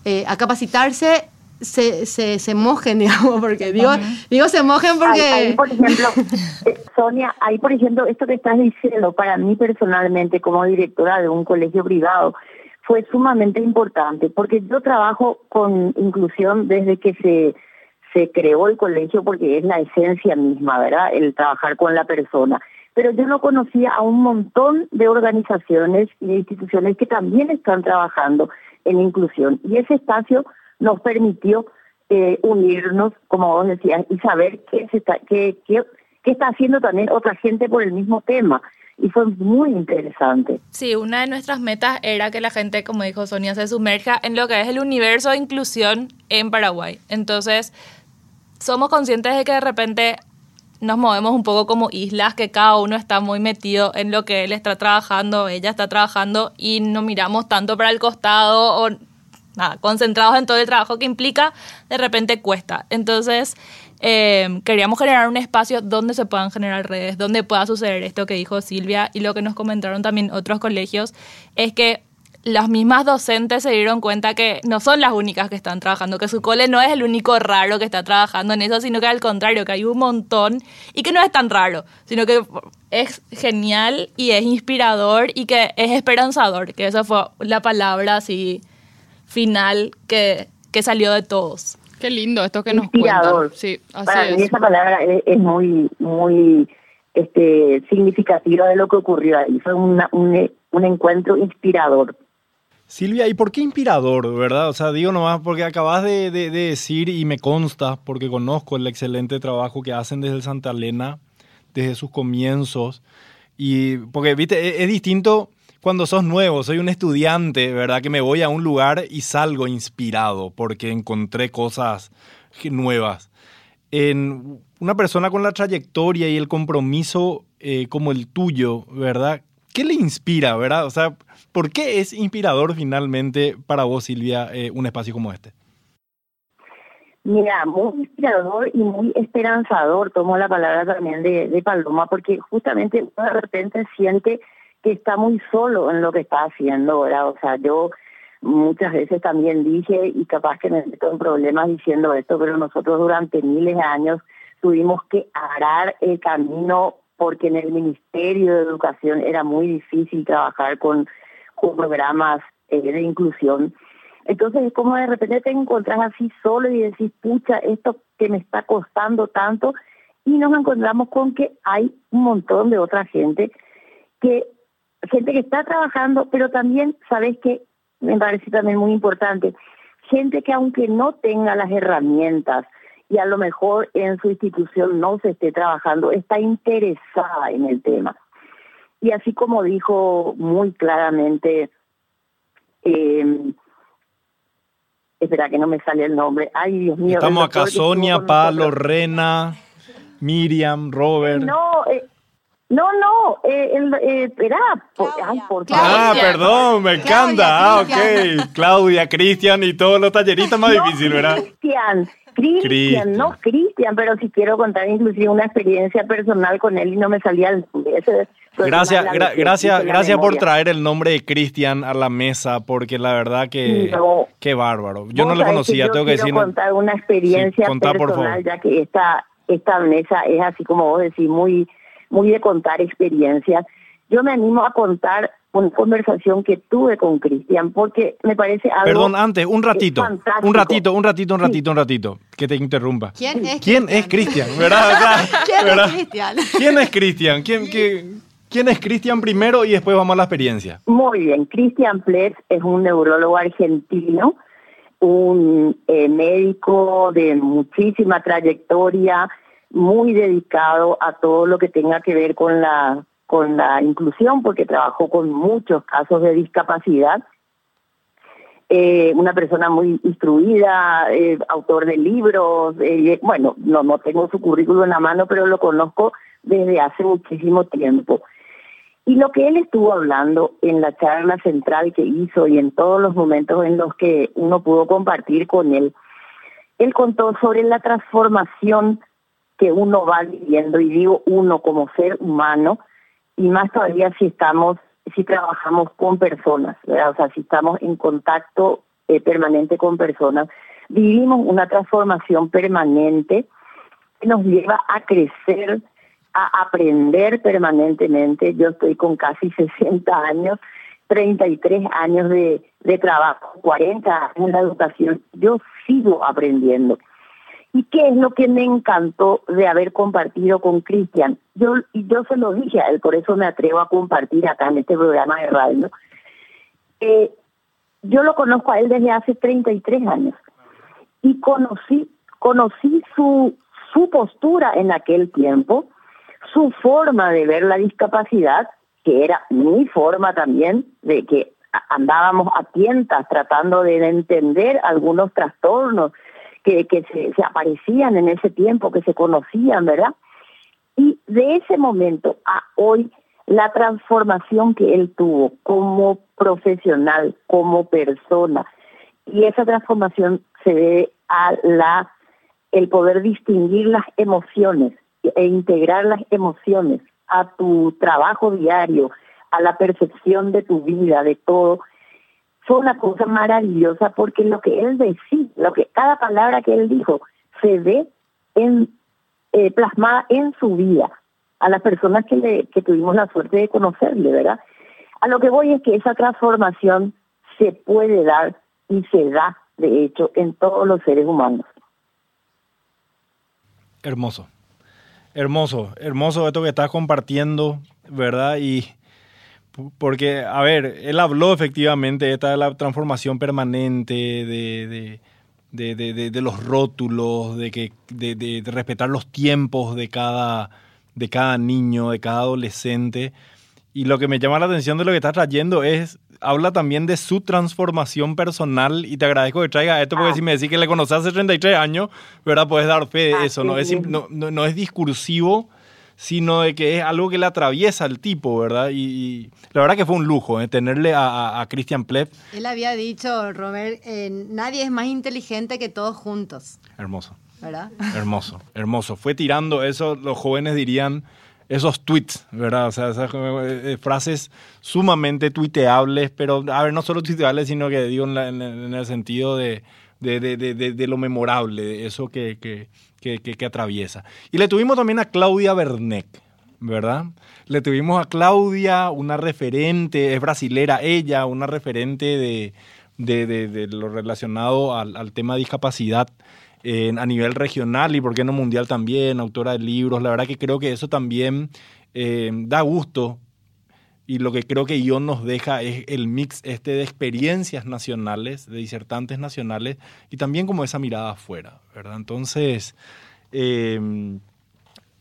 eh, a capacitarse, se, se, se, mojen, digamos, porque digo, digo se mojen porque... Ahí, por ejemplo, eh, Sonia, ahí por ejemplo, esto que estás diciendo, para mí personalmente como directora de un colegio privado, fue sumamente importante, porque yo trabajo con inclusión desde que se, se creó el colegio, porque es la esencia misma, ¿verdad? El trabajar con la persona. Pero yo no conocía a un montón de organizaciones y de instituciones que también están trabajando en inclusión. Y ese espacio nos permitió eh, unirnos, como vos decías, y saber qué, se está, qué, qué, qué está haciendo también otra gente por el mismo tema y fue muy interesante. Sí, una de nuestras metas era que la gente, como dijo Sonia, se sumerja en lo que es el universo de inclusión en Paraguay. Entonces, somos conscientes de que de repente nos movemos un poco como islas, que cada uno está muy metido en lo que él está trabajando, ella está trabajando y no miramos tanto para el costado o nada, concentrados en todo el trabajo que implica, de repente cuesta. Entonces, eh, queríamos generar un espacio donde se puedan generar redes, donde pueda suceder esto que dijo Silvia y lo que nos comentaron también otros colegios, es que las mismas docentes se dieron cuenta que no son las únicas que están trabajando, que su cole no es el único raro que está trabajando en eso, sino que al contrario, que hay un montón y que no es tan raro, sino que es genial y es inspirador y que es esperanzador, que esa fue la palabra así final que, que salió de todos. Qué lindo esto que nos Inspirador. Sí, así Para mí esa palabra es, muy, muy este, significativa de lo que ocurrió ahí. Fue un, un encuentro inspirador. Silvia, ¿y por qué inspirador, verdad? O sea, digo nomás porque acabas de, decir y me consta, porque conozco el excelente trabajo que hacen desde Santa Elena, desde sus comienzos. Y porque, viste, es, es, distinto cuando sos nuevo, soy un estudiante, ¿verdad? Que me voy a un lugar y salgo inspirado porque encontré cosas nuevas. En una persona con la trayectoria y el compromiso eh, como el tuyo, ¿verdad? ¿Qué le inspira, verdad? O sea, ¿por qué es inspirador finalmente para vos, Silvia, eh, un espacio como este? Mira, muy inspirador y muy esperanzador, tomo la palabra también de, de Paloma, porque justamente uno de repente siente que está muy solo en lo que está haciendo, ¿verdad? O sea, yo muchas veces también dije, y capaz que me meto en problemas diciendo esto, pero nosotros durante miles de años tuvimos que arar el camino porque en el Ministerio de Educación era muy difícil trabajar con, programas eh, de inclusión. Entonces es como de repente te encontrás así solo y decís, pucha, esto que me está costando tanto, y nos encontramos con que hay un montón de otra gente que gente que está trabajando, pero también, sabes que me parece también muy importante, gente que aunque no tenga las herramientas, y a lo mejor en su institución no se esté trabajando, está interesada en el tema. Y así como dijo muy claramente, eh, espera que no me sale el nombre, ay Dios mío. Estamos acá Sonia, Palo, Rena, Miriam, Robert. No, eh, no, no, eh, eh, espera, ay, por Ah, perdón, me encanta. ah, ok. Claudia, Cristian y todos los talleristas más difíciles, ¿verdad? Cristian, Cristian, no Cristian, pero si quiero contar inclusive una experiencia personal con él y no me salía el Gracias, gracias, gracias por traer el nombre de Cristian a la mesa, porque la verdad que qué bárbaro. Yo no lo conocía, tengo que decir. Contar una experiencia personal, ya que esta esta mesa es así como vos decís, muy muy de contar experiencias. Yo me animo a contar una conversación que tuve con Cristian, porque me parece algo... Perdón, antes, un ratito, un ratito, un ratito, un ratito, un ratito, que te interrumpa. ¿Quién es ¿Quién es Cristian? ¿Verdad? ¿Quién es Cristian? ¿Quién es Cristian? ¿Quién, quién, es Cristian primero y después vamos a la experiencia? Muy bien, Cristian Pletz es un neurólogo argentino, un eh, médico de muchísima trayectoria, muy dedicado a todo lo que tenga que ver con la con la inclusión porque trabajó con muchos casos de discapacidad. eh, una persona muy instruida, eh, autor de libros, bueno, no, no tengo su currículum en la mano, pero lo conozco desde hace muchísimo tiempo. Y lo que él estuvo hablando en la charla central que hizo y en todos los momentos en los que uno pudo compartir con él, él contó sobre la transformación que uno va viviendo, y digo uno como ser humano, y más todavía si estamos si trabajamos con personas, o sea, si estamos en contacto eh, permanente con personas, vivimos una transformación permanente que nos lleva a crecer, a aprender permanentemente. Yo estoy con casi 60 años, 33 años de, de trabajo, 40 años la educación. Yo sigo aprendiendo. ¿Y qué es lo que me encantó de haber compartido con Cristian? Yo, y yo se lo dije a él, por eso me atrevo a compartir acá en este programa de radio. Eh, yo lo conozco a él desde hace 33 años y conocí, conocí su, su postura en aquel tiempo, su forma de ver la discapacidad, que era mi forma también, de que andábamos a tientas tratando de entender algunos trastornos que, que se, se aparecían en ese tiempo, que se conocían, ¿verdad? Y de ese momento a hoy, la transformación que él tuvo como profesional, como persona, y esa transformación se debe a la el poder distinguir las emociones e integrar las emociones a tu trabajo diario, a la percepción de tu vida, de todo, fue una cosa maravillosa porque lo que él decía, lo que cada palabra que él dijo se ve en eh, plasmada en su vida a las personas que le que tuvimos la suerte de conocerle, ¿verdad? A lo que voy es que esa transformación se puede dar y se da, de hecho, en todos los seres humanos. Hermoso, hermoso, hermoso esto que estás compartiendo, ¿verdad? Y porque, a ver, él habló efectivamente esta de la transformación permanente, de, de, de, los rótulos, de, que, de, respetar los tiempos de cada, de cada niño, de cada adolescente. Y lo que me llama la atención de lo que está trayendo es, habla también de su transformación personal y te agradezco que traiga esto porque ah. si me decís que le conoces hace 33 años, ¿verdad? Puedes dar fe de ah, eso, no, es, no, no es discursivo, sino de que es algo que le atraviesa al tipo, ¿verdad? Y, la verdad que fue un lujo ¿eh? tenerle a, Christian Pleff. Él había dicho, Robert, eh, nadie es más inteligente que todos juntos. Hermoso. ¿Verdad? Hermoso, hermoso. Fue tirando eso, los jóvenes dirían, esos tweets, ¿verdad? O sea, esas eh, frases sumamente tuiteables, pero, a ver, no solo tuiteables, sino que digo en, el sentido de, de, lo memorable, eso que, que atraviesa. Y le tuvimos también a Claudia Berneck, ¿verdad? Le tuvimos a Claudia, una referente, es brasilera ella, una referente de, de, lo relacionado al, tema de discapacidad a nivel regional y, por qué no, mundial también, autora de libros. La verdad que creo que eso también eh, da gusto y lo que creo que Ion nos deja es el mix este de experiencias nacionales, de disertantes nacionales y también como esa mirada afuera, ¿verdad? Entonces, em,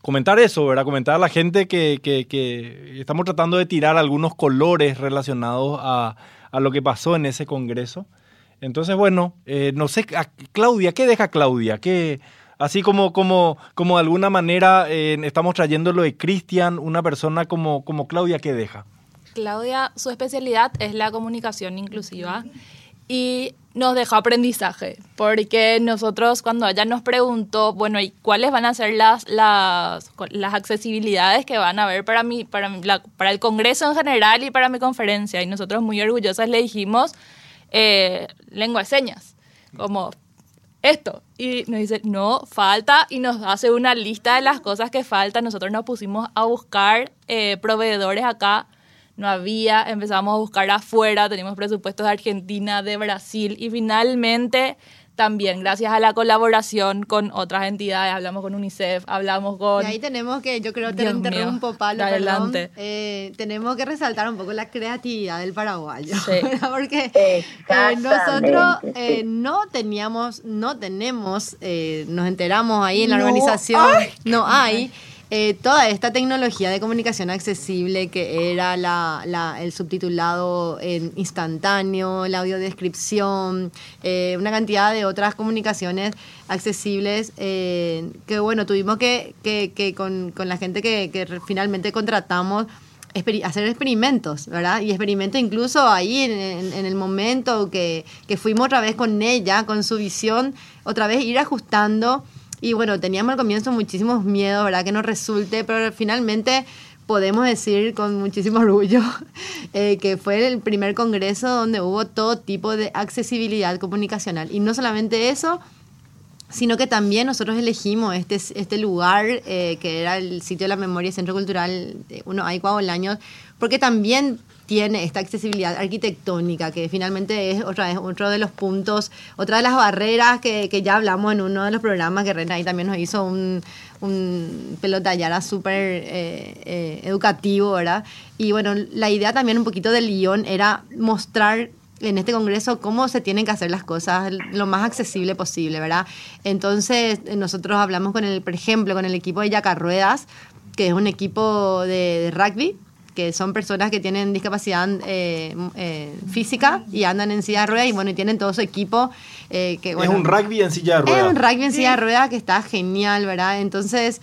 comentar eso, ¿verdad? Comentar a la gente que, que, estamos tratando de tirar algunos colores relacionados a, a, lo que pasó en ese congreso. Entonces, bueno, eh, no sé, Claudia, ¿qué deja Claudia? ¿Qué, así como, como, como de alguna manera eh, estamos trayendo lo de Cristian, una persona como, como Claudia, ¿qué deja? Claudia, su especialidad es la comunicación inclusiva y nos dejó aprendizaje, porque nosotros cuando ella nos preguntó, bueno, ¿y cuáles van a ser las, las, las accesibilidades que van a haber para, mí, para, para el Congreso en general y para mi conferencia? Y nosotros muy orgullosas le dijimos eh, lengua de señas, como esto. Y nos dice, no, falta, y nos hace una lista de las cosas que faltan. Nosotros nos pusimos a buscar eh, proveedores acá no había, empezamos a buscar afuera, teníamos presupuestos de Argentina, de Brasil y finalmente también gracias a la colaboración con otras entidades, hablamos con UNICEF, hablamos con... Y ahí tenemos que, yo creo que te interrumpo, Pablo, adelante. Eh, tenemos que resaltar un poco la creatividad del paraguayo, porque eh, nosotros eh, no teníamos, no tenemos, nos enteramos ahí en la organización, no hay eh, toda esta tecnología de comunicación accesible que era la, el subtitulado instantáneo, la audiodescripción, eh, una cantidad de otras comunicaciones accesibles eh, que bueno, tuvimos que, con, la gente que, finalmente contratamos hacer experimentos, ¿verdad? Y experimentos incluso ahí en, el momento que, fuimos otra vez con ella, con su visión, otra vez ir ajustando y bueno, teníamos al comienzo muchísimos miedos, ¿verdad? Que nos resulte, pero finalmente podemos decir con muchísimo orgullo eh, que fue el primer congreso donde hubo todo tipo de accesibilidad comunicacional. Y no solamente eso, sino que también nosotros elegimos este, este lugar, eh, que era el sitio de la memoria Centro Cultural Uno Hay Años, porque también tiene esta accesibilidad arquitectónica, que finalmente es otra vez otro de los puntos, otra de las barreras que, que ya hablamos en uno de los programas que René ahí también nos hizo un, un pelotallara súper eh, eh, educativo, ¿verdad? Y bueno, la idea también un poquito del guion era mostrar en este congreso cómo se tienen que hacer las cosas lo más accesible posible, ¿verdad? Entonces, nosotros hablamos con el, por ejemplo, con el equipo de Yacarruedas, que es un equipo de rugby, que son personas que tienen discapacidad eh, eh, física y andan en silla de ruedas y bueno, y tienen todo su equipo. Eh, que, es un rugby en silla de ruedas. Es un rugby en silla de ruedas que está genial, ¿verdad? Entonces,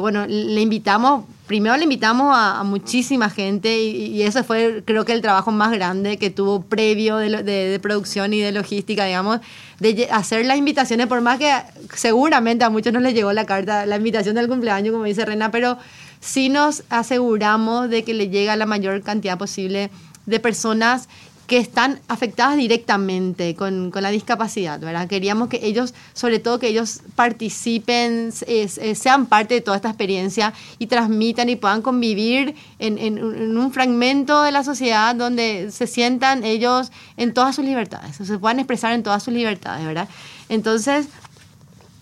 bueno, le invitamos, primero le invitamos a, muchísima gente y, y, eso fue creo que el trabajo más grande que tuvo previo de, de, producción y de logística, digamos, de hacer las invitaciones, por más que seguramente a muchos no les llegó la carta, la invitación del cumpleaños, como dice Rena, pero sí nos aseguramos de que le llega la mayor cantidad posible de personas que están afectadas directamente con, con, la discapacidad, ¿verdad? Queríamos que ellos, sobre todo que ellos participen, sean parte de toda esta experiencia y transmitan y puedan convivir en, en, en, un fragmento de la sociedad donde se sientan ellos en todas sus libertades, se puedan expresar en todas sus libertades, ¿verdad? Entonces,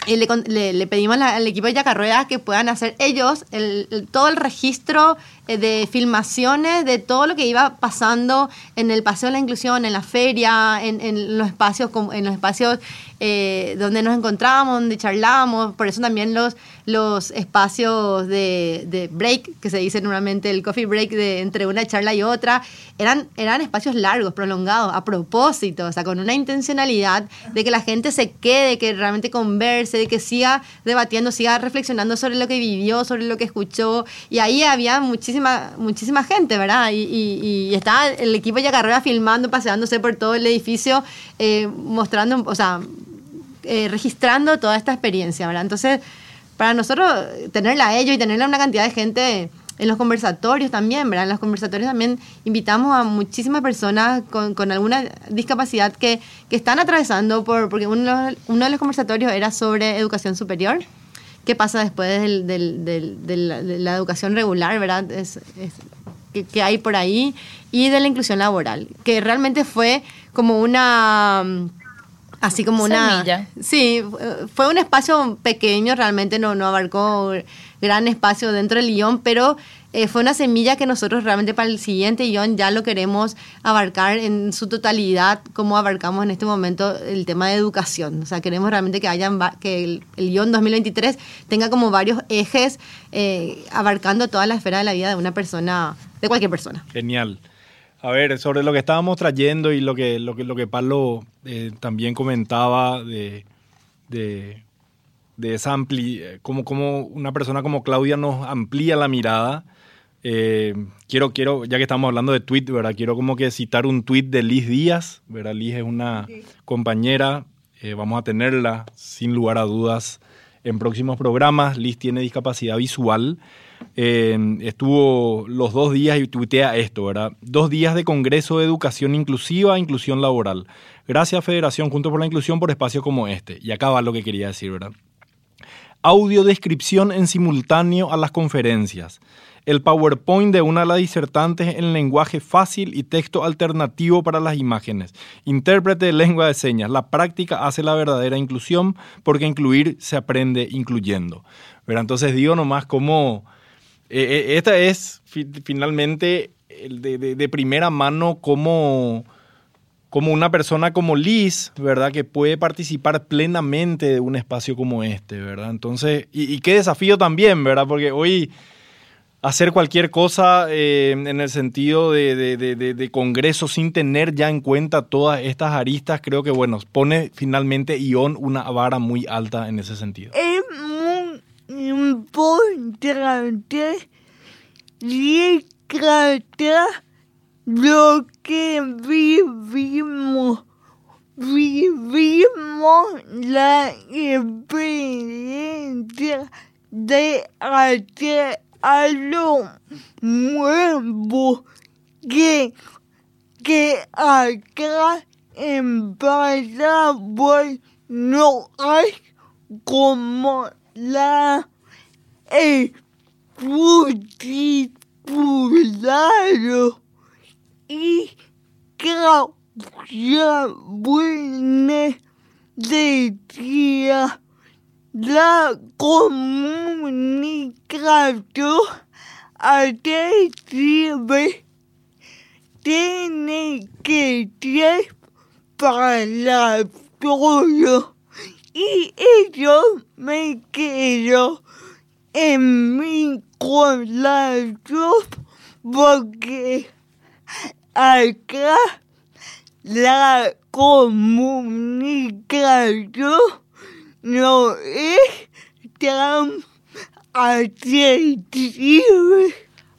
y le, le, pedimos al equipo de Yacarrueda que puedan hacer ellos el, todo el registro de filmaciones de todo lo que iba pasando en el Paseo de la Inclusión, en la feria, en, en los espacios, en los espacios eh, donde nos encontrábamos, donde charlábamos. Por eso también los, los espacios de, de, break, que se dice normalmente el coffee break de entre una charla y otra, eran, eran espacios largos, prolongados, a propósito, o sea, con una intencionalidad de que la gente se quede, que realmente converse, de que siga debatiendo, siga reflexionando sobre lo que vivió, sobre lo que escuchó. Y ahí había muchísima, muchísima gente, ¿verdad? Y, estaba el equipo de carrera filmando, paseándose por todo el edificio, eh, mostrando, o sea, eh, registrando toda esta experiencia, ¿verdad? Entonces, para nosotros tenerla a ellos y tenerla a una cantidad de gente en los conversatorios también, ¿verdad? En los conversatorios también invitamos a muchísimas personas con, con alguna discapacidad que, que, están atravesando por, porque uno, de los conversatorios era sobre educación superior. ¿Qué pasa después del, del, de la, educación regular, verdad? Es, que, que, hay por ahí. Y de la inclusión laboral, que realmente fue como una así como una sí fue un espacio pequeño realmente no no abarcó gran espacio dentro del guion pero eh, fue una semilla que nosotros realmente para el siguiente guion ya lo queremos abarcar en su totalidad como abarcamos en este momento el tema de educación o sea queremos realmente que hayan que el, guion 2023 tenga como varios ejes eh, abarcando toda la esfera de la vida de una persona de cualquier persona genial a ver, sobre lo que estábamos trayendo y lo que, lo que, lo que Pablo eh, también comentaba de, de, esa ampli, como, como una persona como Claudia nos amplía la mirada. Eh, quiero, quiero, ya que estamos hablando de tweet, ¿verdad? Quiero como que citar un tweet de Liz Díaz, ¿verdad? Liz es una compañera, eh, vamos a tenerla sin lugar a dudas en próximos programas. Liz tiene discapacidad visual estuvo los dos días y tuitea esto, ¿verdad? Dos días de Congreso de Educación Inclusiva e Inclusión Laboral. Gracias Federación Juntos por la Inclusión por espacios como este. Y acá va lo que quería decir, ¿verdad? Audiodescripción en simultáneo a las conferencias. El PowerPoint de una de las disertantes en lenguaje fácil y texto alternativo para las imágenes. Intérprete de lengua de señas. La práctica hace la verdadera inclusión porque incluir se aprende incluyendo. ¿verdad? Entonces digo nomás cómo eh, eh, esta es finalmente de, de, primera mano cómo, como una persona como Liz, ¿verdad? Que puede participar plenamente de un espacio como este, ¿verdad? Entonces, y, qué desafío también, ¿verdad? Porque hoy hacer cualquier cosa eh, en el sentido de, congreso sin tener ya en cuenta todas estas aristas, creo que, bueno, pone finalmente Ion una vara muy alta en ese sentido. Es muy importante lo que vivimos. Vivimos la experiencia de hacer algo nuevo que, que acá en Paraguay no hay como la expulsado y Claudia Buene decía la comunicación sirve tiene que ser para todo y yo me quedo en mi corazón porque acá la comunicación no es tan accesible.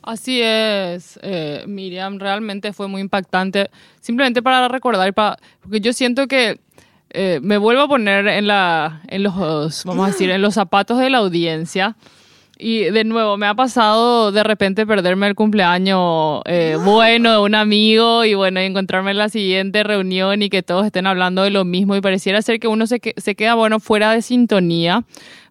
Así es, eh, Miriam, realmente fue muy impactante. Simplemente para recordar, para, porque yo siento que eh, me vuelvo a poner en, la, en los, vamos a decir, en los zapatos de la audiencia. Y de nuevo, me ha pasado de repente perderme el cumpleaños eh, bueno de un amigo y bueno, encontrarme en la siguiente reunión y que todos estén hablando de lo mismo y pareciera ser que uno se, se queda, bueno, fuera de sintonía.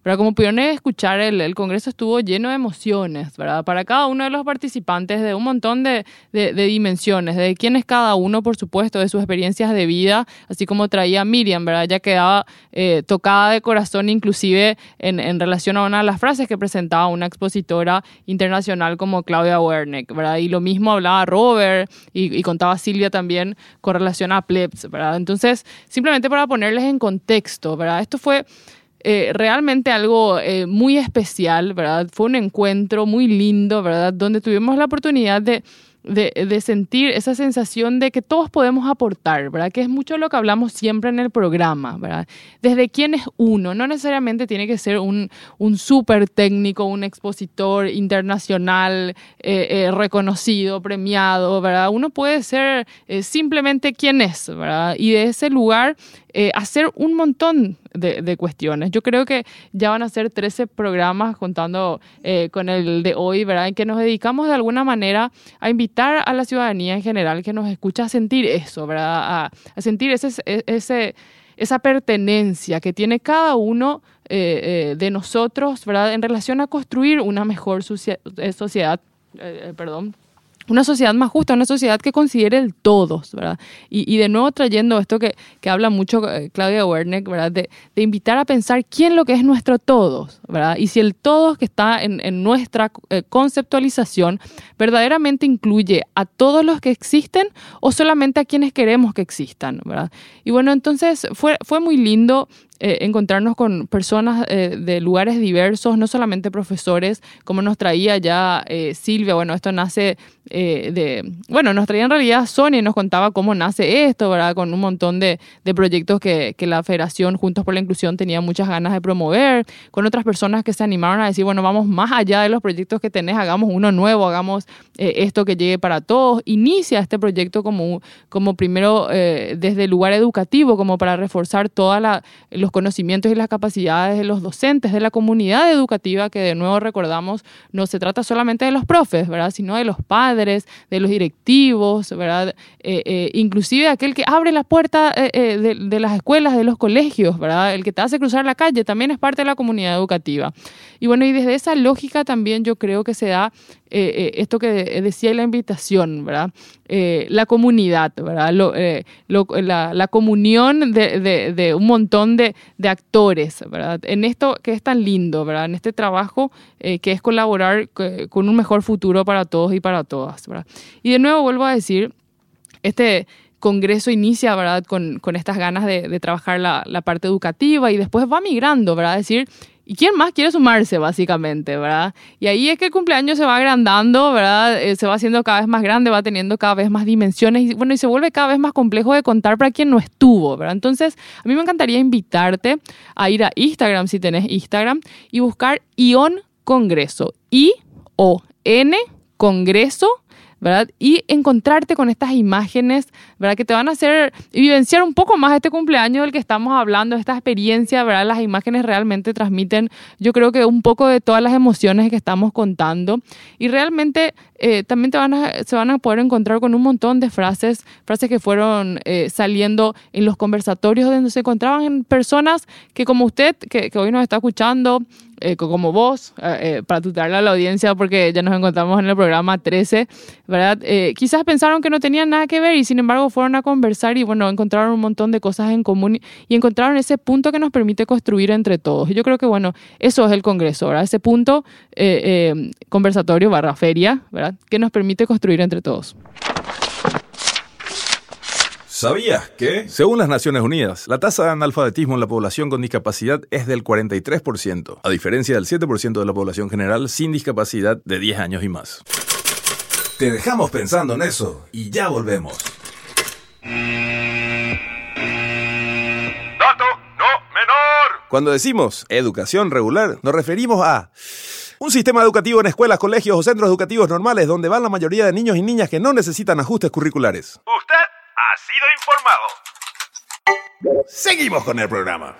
Pero como pudieron escuchar, el, el, Congreso estuvo lleno de emociones, ¿verdad? Para cada uno de los participantes de un montón de, de, dimensiones, de quién es cada uno, por supuesto, de sus experiencias de vida, así como traía Miriam, ¿verdad? Ya quedaba eh, tocada de corazón inclusive en, en, relación a una de las frases que presentaba una expositora internacional como Claudia Werneck, ¿verdad? Y lo mismo hablaba Robert y, y contaba Silvia también con relación a Plebs, ¿verdad? Entonces, simplemente para ponerles en contexto, ¿verdad? Esto fue eh, realmente algo eh, muy especial, ¿verdad? Fue un encuentro muy lindo, ¿verdad? Donde tuvimos la oportunidad de de, sentir esa sensación de que todos podemos aportar, ¿verdad? Que es mucho lo que hablamos siempre en el programa, ¿verdad? Desde quién es uno, no necesariamente tiene que ser un, un súper técnico, un expositor internacional eh, eh, reconocido, premiado, ¿verdad? Uno puede ser eh, simplemente quién es, ¿verdad? Y de ese lugar hacer un montón de, de, cuestiones. Yo creo que ya van a ser 13 programas contando con el de hoy, ¿verdad? En que nos dedicamos de alguna manera a invitar a la ciudadanía en general que nos escucha a sentir eso, ¿verdad? A, sentir ese, ese, esa pertenencia que tiene cada uno eh, eh, de nosotros, ¿verdad? En relación a construir una mejor eh, sociedad, perdón, una sociedad más justa, una sociedad que considere el todos, ¿verdad? Y, de nuevo trayendo esto que, que habla mucho eh, Claudia Werneck, ¿verdad? De, de, invitar a pensar quién lo que es nuestro todos, ¿verdad? Y si el todos que está en, en nuestra eh, conceptualización verdaderamente incluye a todos los que existen o solamente a quienes queremos que existan, ¿verdad? Y bueno, entonces fue, fue muy lindo eh, encontrarnos con personas eh, de lugares diversos, no solamente profesores, como nos traía ya eh, Silvia, bueno, esto nace de, bueno, nos traía en realidad Sonia y nos contaba cómo nace esto, ¿verdad? Con un montón de, de proyectos que, que, la Federación Juntos por la Inclusión tenía muchas ganas de promover, con otras personas que se animaron a decir, bueno, vamos más allá de los proyectos que tenés, hagamos uno nuevo, hagamos esto que llegue para todos. Inicia este proyecto como, como primero desde el lugar educativo, como para reforzar todos los conocimientos y las capacidades de los docentes, de la comunidad educativa, que de nuevo recordamos, no se trata solamente de los profes, ¿verdad? Sino de los padres, de los directivos, ¿verdad? Eh, eh, inclusive aquel que abre la puerta eh, de, las escuelas, de los colegios, ¿verdad? El que te hace cruzar la calle también es parte de la comunidad educativa. Y bueno, y desde esa lógica también yo creo que se da esto que decía la invitación, ¿verdad? la comunidad, ¿verdad? la, comunión de, un montón de, de actores, ¿verdad? En esto que es tan lindo, ¿verdad? En este trabajo eh, que es colaborar con un mejor futuro para todos y para todas, ¿verdad? Y de nuevo vuelvo a decir, este Congreso inicia, ¿verdad? Con, con estas ganas de, trabajar la, la, parte educativa y después va migrando, ¿verdad? Es decir, ¿y quién más quiere sumarse, básicamente, ¿verdad? Y ahí es que el cumpleaños se va agrandando, ¿verdad? Eh, se va haciendo cada vez más grande, va teniendo cada vez más dimensiones y, bueno, y se vuelve cada vez más complejo de contar para quien no estuvo, ¿verdad? Entonces, a mí me encantaría invitarte a ir a Instagram, si tenés Instagram, y buscar Ion Congreso. I-O-N Congreso ¿verdad? Y encontrarte con estas imágenes, ¿verdad? Que te van a hacer vivenciar un poco más este cumpleaños del que estamos hablando, esta experiencia, ¿verdad? Las imágenes realmente transmiten, yo creo que un poco de todas las emociones que estamos contando y realmente eh, también te van a, se van a poder encontrar con un montón de frases, frases que fueron eh, saliendo en los conversatorios donde se encontraban personas que como usted, que, que hoy nos está escuchando, eh, como vos, eh, eh, para tutearle a la audiencia, porque ya nos encontramos en el programa 13, ¿verdad? quizás pensaron que no tenían nada que ver y sin embargo fueron a conversar y bueno, encontraron un montón de cosas en común y encontraron ese punto que nos permite construir entre todos. Yo creo que bueno, eso es el Congreso, ¿verdad? Ese punto conversatorio barra feria, ¿verdad? Que nos permite construir entre todos. ¿Sabías que? Según las Naciones Unidas, la tasa de analfabetismo en la población con discapacidad es del 43%, a diferencia del 7% de la población general sin discapacidad de 10 años y más. Te dejamos pensando en eso y ya volvemos. Dato no menor. Cuando decimos educación regular, nos referimos a un sistema educativo en escuelas, colegios o centros educativos normales donde van la mayoría de niños y niñas que no necesitan ajustes curriculares. Usted ha sido informado. Seguimos con el programa.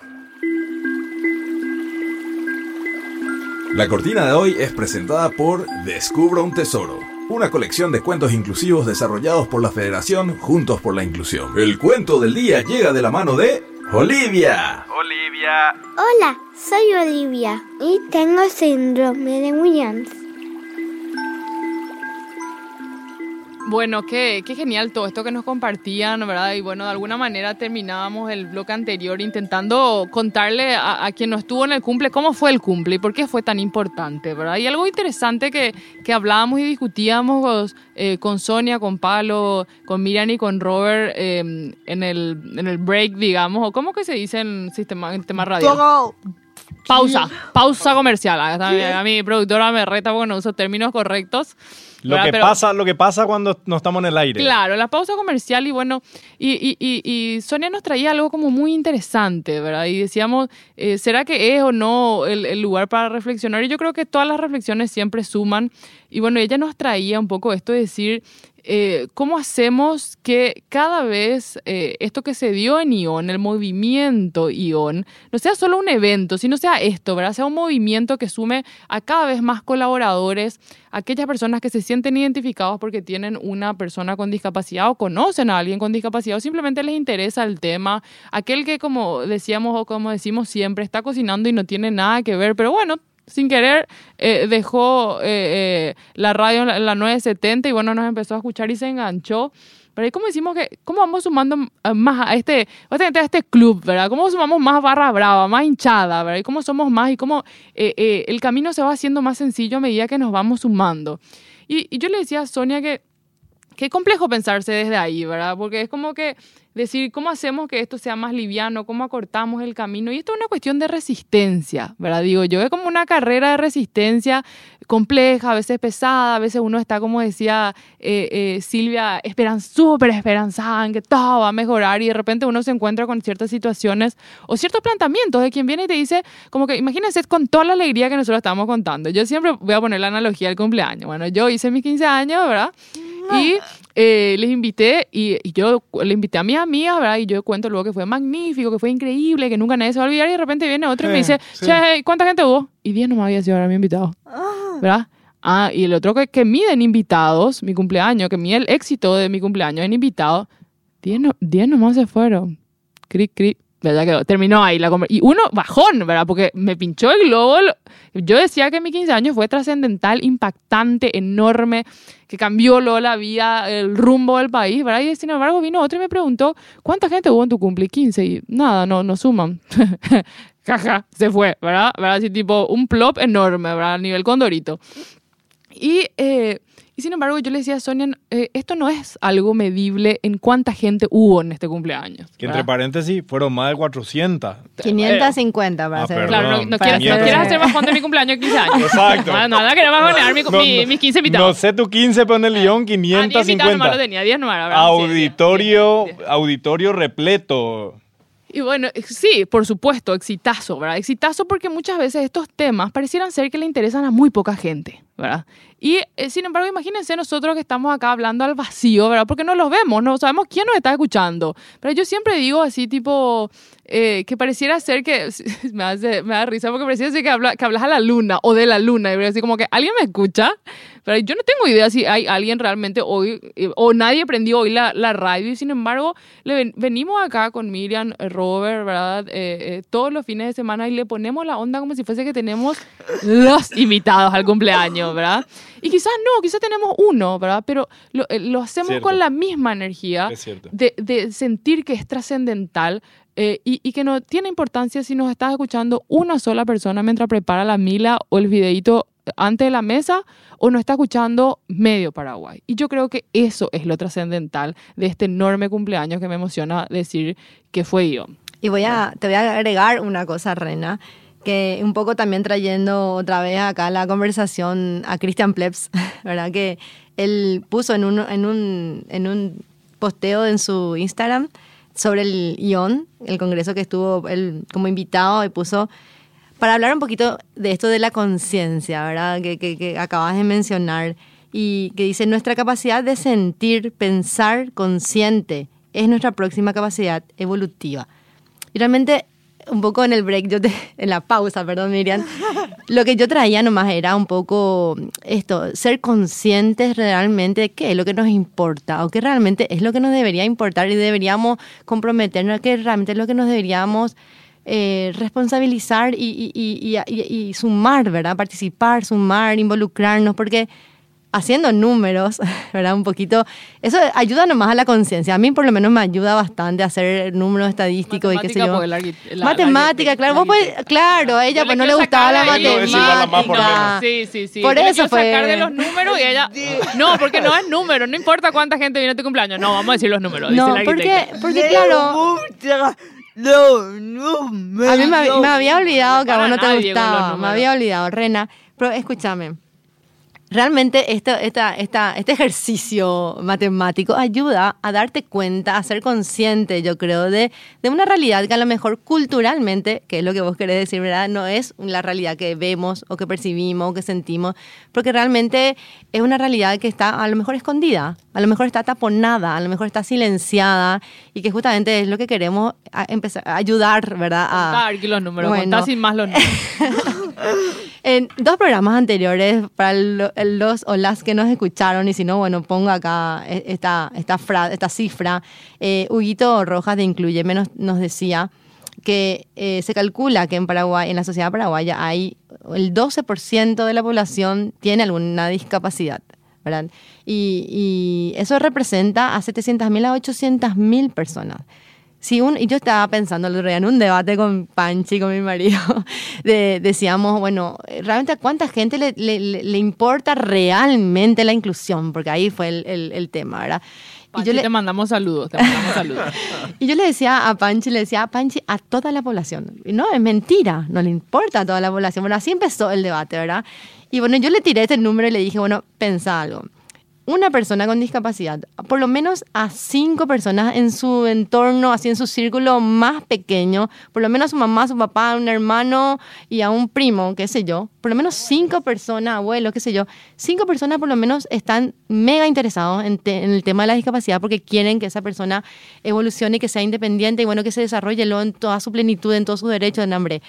La cortina de hoy es presentada por Descubra un Tesoro, una colección de cuentos inclusivos desarrollados por la Federación Juntos por la Inclusión. El cuento del día llega de la mano de Olivia. Olivia. Hola, soy Olivia y tengo síndrome de Williams. Bueno, qué, qué, genial todo esto que nos compartían, ¿verdad? Y bueno, de alguna manera terminábamos el bloque anterior intentando contarle a, a, quien no estuvo en el cumple cómo fue el cumple y por qué fue tan importante, ¿verdad? Y algo interesante que, que hablábamos y discutíamos eh, con Sonia, con Palo, con Miriam y con Robert eh, en, el, en el break, digamos, o cómo que se dice en sistema, en tema. Todo. Pausa, pausa comercial. A, mi productora me reta porque no uso términos correctos. Lo que, Pero- pasa, lo que pasa cuando no estamos en el aire. Claro, la pausa comercial y bueno, y, y- y- y Sonia nos traía algo como muy interesante, ¿verdad? Y decíamos, eh, ¿será que es o no el, el lugar para reflexionar? Y yo creo que todas las reflexiones siempre suman. Y bueno, ella nos traía un poco esto de decir, eh, ¿cómo hacemos que cada vez eh, esto que se dio en ION, el movimiento ION, no sea solo un evento, sino sea esto, ¿verdad? Sea un movimiento que sume a cada vez más colaboradores, aquellas personas que se sienten identificados porque tienen una persona con discapacidad o conocen a alguien con discapacidad o simplemente les interesa el tema, aquel que como decíamos o como decimos siempre está cocinando y no tiene nada que ver, pero bueno, sin querer eh, dejó eh, eh, la radio en la, la 970 y bueno, nos empezó a escuchar y se enganchó. Pero ahí como decimos que, ¿cómo vamos sumando más a este, a este club, ¿verdad? ¿Cómo sumamos más barra brava, más hinchada, ¿verdad? Y cómo somos más y cómo el camino se va haciendo más sencillo a medida que nos vamos sumando. Y, y yo le decía a Sonia que qué complejo pensarse desde ahí, ¿verdad? Porque es como que decir, ¿cómo hacemos que esto sea más liviano? ¿Cómo acortamos el camino? Y esto es una cuestión de resistencia, ¿verdad? Digo yo, es como una carrera de resistencia compleja, a veces pesada, a veces uno está, como decía eh, eh, Silvia, esperan, súper esperanzada en que todo va a mejorar y de repente uno se encuentra con ciertas situaciones o ciertos planteamientos de quien viene y te dice, como que imagínense con toda la alegría que nosotros estamos contando. Yo siempre voy a poner la analogía del cumpleaños. Bueno, yo hice mis 15 años, ¿verdad? Y eh, les invité, y, y yo le invité a mis amigas, ¿verdad? Y yo cuento luego que fue magnífico, que fue increíble, que nunca nadie se va a olvidar. Y de repente viene otro y me dice, sí. che, ¿cuánta gente hubo? Y 10 no me había sido ahora mi invitado, ¿verdad? Ah, y el otro que, que miden invitados, mi cumpleaños, que mide el éxito de mi cumpleaños en invitados, 10 no, 10 nomás se fueron. Cric, cric. ¿Verdad? Que terminó ahí la conver- Y uno, bajón, ¿verdad? Porque me pinchó el globo. lo- Yo decía que mi 15 años fue trascendental, impactante, enorme, que cambió luego la vida, el rumbo del país, ¿verdad? Y sin embargo vino otro y me preguntó, ¿cuánta gente hubo en tu cumple? 15. Y nada, no, no suman. Jaja, se fue, ¿verdad? ¿verdad? Así tipo un plop enorme, ¿verdad? A nivel condorito. Y, eh, y sin embargo, yo le decía a Sonia, eh, esto no es algo medible en cuánta gente hubo en este cumpleaños. Que entre paréntesis fueron más de 400. 550 para Ah, ser. Claro, no, no quieras, no hacer- quieras hacer bajón de mi cumpleaños de 15 años. Exacto. No, no, no queremos bajonear mi- No, mi- no. mis 15 No invitados. sé tu 15, pero en el León Ah, 10 invitados nomás 550. lo tenía, 10 no era, ¿verdad? Sí, Auditorio, 10, 10. auditorio repleto. Y bueno, eh, sí, por supuesto, exitazo, ¿verdad? Exitazo porque muchas veces estos temas parecieran ser que le interesan a muy poca gente, ¿verdad? Y eh, sin embargo, imagínense nosotros que estamos acá hablando al vacío, ¿verdad? Porque no los vemos, no sabemos quién nos está escuchando. Pero yo siempre digo así, tipo, eh, que pareciera ser que, me, hace- me da risa porque pareciera ser que, habla, que hablas a la luna o de la luna, y así como que alguien me escucha, pero yo no tengo idea si hay alguien realmente hoy, eh, o nadie prendió hoy la, la radio, y sin embargo, le ven- venimos acá con Miriam, eh, Robert, ¿verdad? Eh, eh, todos los fines de semana y le ponemos la onda como si fuese que tenemos los invitados al cumpleaños, ¿verdad? Y quizás no, quizás tenemos uno, ¿verdad? Pero lo, eh, lo hacemos Cierto. con la misma energía de, de sentir que es trascendental eh, y, y que no tiene importancia si nos está escuchando una sola persona mientras prepara la mila o el videito antes de la mesa o nos está escuchando medio Paraguay. Y yo creo que eso es lo trascendental de este enorme cumpleaños que me emociona decir que fue yo. Y voy a, te voy a agregar una cosa, Rena, que un poco también trayendo otra vez acá la conversación a Christian Plebs, ¿verdad? Que él puso en un, en un, en un posteo en su Instagram sobre el ION, el congreso que estuvo él como invitado, y puso para hablar un poquito de esto de la conciencia, ¿verdad? Que, que, que acabas de mencionar, y que dice, nuestra capacidad de sentir, pensar consciente es nuestra próxima capacidad evolutiva. Y realmente, un poco en el break, yo te- en la pausa, perdón Miriam, lo que yo traía nomás era un poco esto, ser conscientes realmente de qué es lo que nos importa o qué realmente es lo que nos debería importar y deberíamos comprometernos, que realmente es lo que nos deberíamos eh, responsabilizar y- y- y- y sumar, ¿verdad? Participar, sumar, involucrarnos, porque haciendo números, ¿verdad? Un poquito, eso ayuda nomás a la conciencia. A mí por lo menos me ayuda bastante a hacer números estadísticos y qué sé yo. la la- matemática, la- claro. la- Vos podés- claro, a ella pues no le gustaba la más por matemática. Sí, sí, sí. Por Yo eso fue- sacar de los números y ella... No, porque no es número. No importa cuánta gente viene a tu cumpleaños. No, vamos a decir los números. dice No, la porque, porque claro, No, no, me a mí me, me había olvidado que a vos no te gustaba. Me había olvidado, Rena. Pero escúchame. Realmente esto, esta, esta, este ejercicio matemático ayuda a darte cuenta, a ser consciente, yo creo, de, de una realidad que a lo mejor culturalmente, que es lo que vos querés decir, ¿verdad? No es la realidad que vemos o que percibimos o que sentimos, porque realmente es una realidad que está a lo mejor escondida, a lo mejor está taponada, a lo mejor está silenciada y que justamente es lo que queremos a- empezar a ayudar, ¿verdad? A, Contar los números. Bueno. Contar sin más los números. en dos programas anteriores, para lo- los o las que nos escucharon, y si no, bueno, pongo acá e- esta, esta, fra- esta cifra, eh, Huguito Rojas de Incluyeme nos, nos decía que eh, se calcula que en Paraguay, en la sociedad paraguaya, hay el 12% de la población tiene alguna discapacidad. Y, y eso representa a 700.000 a 800.000 personas. Si un, y yo estaba pensando el otro día en un debate con Panchi, con mi marido, de- decíamos, bueno, realmente a cuánta gente le, le- le- importa realmente la inclusión, porque ahí fue el, el- el tema, ¿verdad? Y Pachi, yo, le, te mandamos saludos. Te mandamos saludos. y yo le decía a Panchi, le decía a Panchi, a toda la población. Y no, es mentira, no le importa a toda la población. Bueno, así empezó el debate, ¿verdad? Y bueno, yo le tiré este número y le dije, bueno, pensa algo. Una persona con discapacidad, por lo menos a cinco personas en su entorno, así en su círculo más pequeño, por lo menos a su mamá, a su papá, a un hermano y a un primo, qué sé yo, por lo menos cinco personas, abuelos, qué sé yo, cinco personas por lo menos están mega interesados en, el tema de la discapacidad porque quieren que esa persona evolucione que sea independiente y bueno, que se desarrolle en toda su plenitud, en todos sus derechos, en hambre.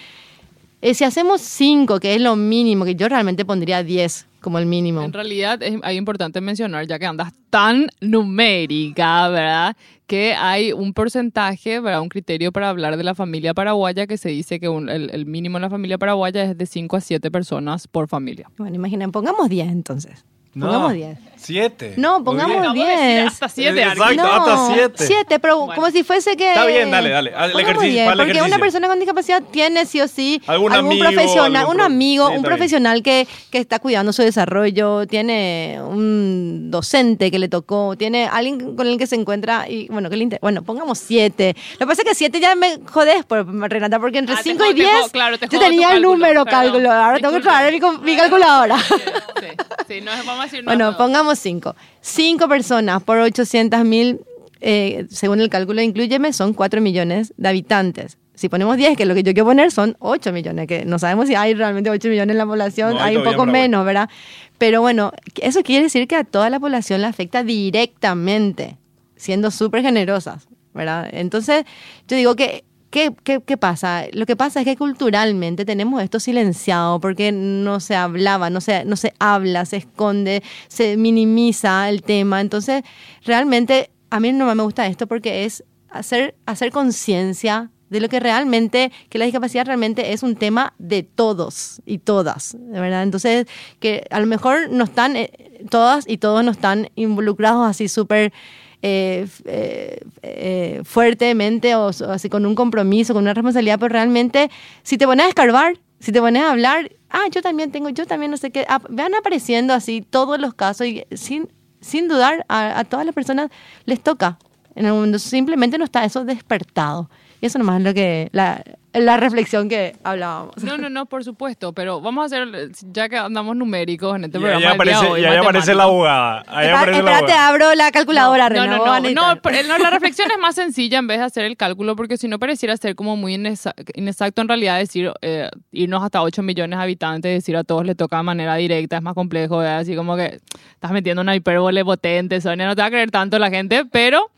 Eh, si hacemos cinco, que es lo mínimo, que yo realmente pondría 10 como el mínimo. En realidad es, es importante mencionar, ya que andas tan numérica, ¿verdad? Que hay un porcentaje, ¿verdad? Un criterio para hablar de la familia paraguaya que se dice que un- el, el mínimo en la familia paraguaya es de 5 a 7 personas por familia. Bueno, imaginen, pongamos 10 entonces. No, Pongamos 10. Siete. No, pongamos 10. hasta siete, Exacto. No, hasta siete. siete, pero como si fuese que... Está bien, dale, dale, Pongamos ejercicio, 10, haz el porque ejercicio. una persona con discapacidad tiene sí o sí Algún algún amigo, profesional, algún un amigo, Sí, un profesional que, que está cuidando su desarrollo, tiene un docente que le tocó, tiene alguien con el que se encuentra y bueno, que le inter- bueno, pongamos siete. Lo que pasa es que siete ya me jodés, por, Renata, porque entre Ah, te cinco jodo, y te diez jodo, claro, te yo tenía el número, cálculo, ahora tengo que traer mi, mi calculadora. Sí, sí, no, vamos a decir no, Bueno, no. Pongamos cinco. Cinco personas por 800 mil, eh, según el cálculo de Incluyeme, son 4 millones de habitantes. Si ponemos 10, que es lo que yo quiero poner, son 8 millones, que no sabemos si hay realmente 8 millones en la población, No, hay hay un poco menos, ¿verdad? Pero bueno, eso quiere decir que a toda la población le afecta directamente, siendo súper generosas, ¿verdad? Entonces, yo digo que ¿Qué, qué, qué pasa? Lo que pasa es que culturalmente tenemos esto silenciado porque no se hablaba, no se, no se habla, se esconde, se minimiza el tema. Entonces, realmente a mí no me gusta esto porque es hacer, hacer conciencia de lo que realmente, que la discapacidad realmente es un tema de todos y todas, de ¿verdad? Entonces, que a lo mejor no están, eh, todas y todos no están involucrados así súper eh, eh, fuertemente o, así con un compromiso, con una responsabilidad, pero realmente si te pones a escarbar, si te pones a hablar, ah, yo también tengo, yo también no sé qué, van apareciendo así todos los casos y sin, sin dudar a todas las personas les toca en el mundo, simplemente no está eso despertado. Y eso nomás es lo que, la, la reflexión que hablábamos. No, no, no, por supuesto, pero vamos a hacer, ya que andamos numéricos en este Y programa. día aparece, hoy, y ahí aparece la abogada. Ahí Espera- aparece la espérate, abogada. abro la calculadora, No, no, no, no, no, la reflexión es más sencilla en vez de hacer el cálculo, porque si no pareciera ser como muy inexacto en realidad decir, eh, irnos hasta 8 millones de habitantes, decir a todos les toca de manera directa, es más complejo, ¿verdad? así como que estás metiendo una hipérbole potente, Sonia, no te va a creer tanto la gente, pero...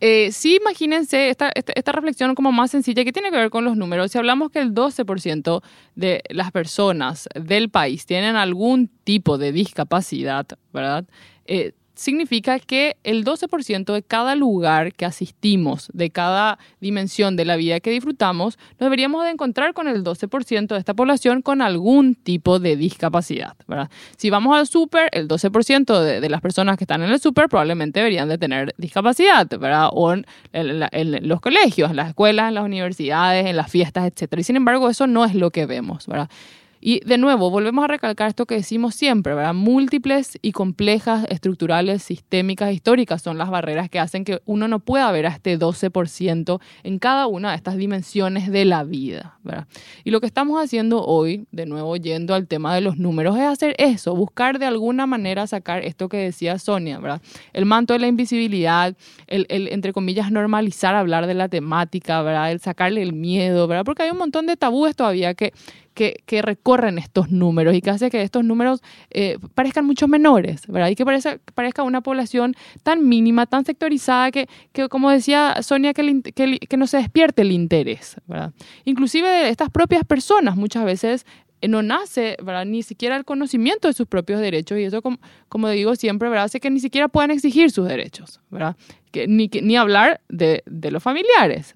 Eh, sí, imagínense esta, esta, esta reflexión como más sencilla que tiene que ver con los números. Si hablamos que el 12% de las personas del país tienen algún tipo de discapacidad, ¿verdad? Eh, significa que el 12% de cada lugar que asistimos, de cada dimensión de la vida que disfrutamos, nos deberíamos de encontrar con el 12% de esta población con algún tipo de discapacidad, ¿verdad? Si vamos al súper, el 12% de, las personas que están en el súper probablemente deberían de tener discapacidad, ¿verdad? O en, los colegios, en las escuelas, en las universidades, en las fiestas, etcétera. Y sin embargo, eso no es lo que vemos, ¿verdad? Y de nuevo, volvemos a recalcar esto que decimos siempre, ¿verdad? Múltiples y complejas, estructurales, sistémicas, históricas son las barreras que hacen que uno no pueda ver a este 12% en cada una de estas dimensiones de la vida, ¿verdad? Y lo que estamos haciendo hoy, de nuevo yendo al tema de los números, es hacer eso, buscar de alguna manera sacar esto que decía Sonia, ¿verdad? El manto de la invisibilidad, el, el, entre comillas, normalizar hablar de la temática, ¿verdad? El sacarle el miedo, ¿verdad? Porque hay un montón de tabúes todavía que que, recorren estos números y que hace que estos números eh, parezcan mucho menores, ¿verdad? Y que parezca, parezca una población tan mínima, tan sectorizada, que, que como decía Sonia, que, que, que no se despierte el interés, ¿verdad? Inclusive de estas propias personas muchas veces no nace. Ni siquiera el conocimiento de sus propios derechos y eso, como, digo siempre. Hace que ni siquiera puedan exigir sus derechos, ni, hablar de, los familiares.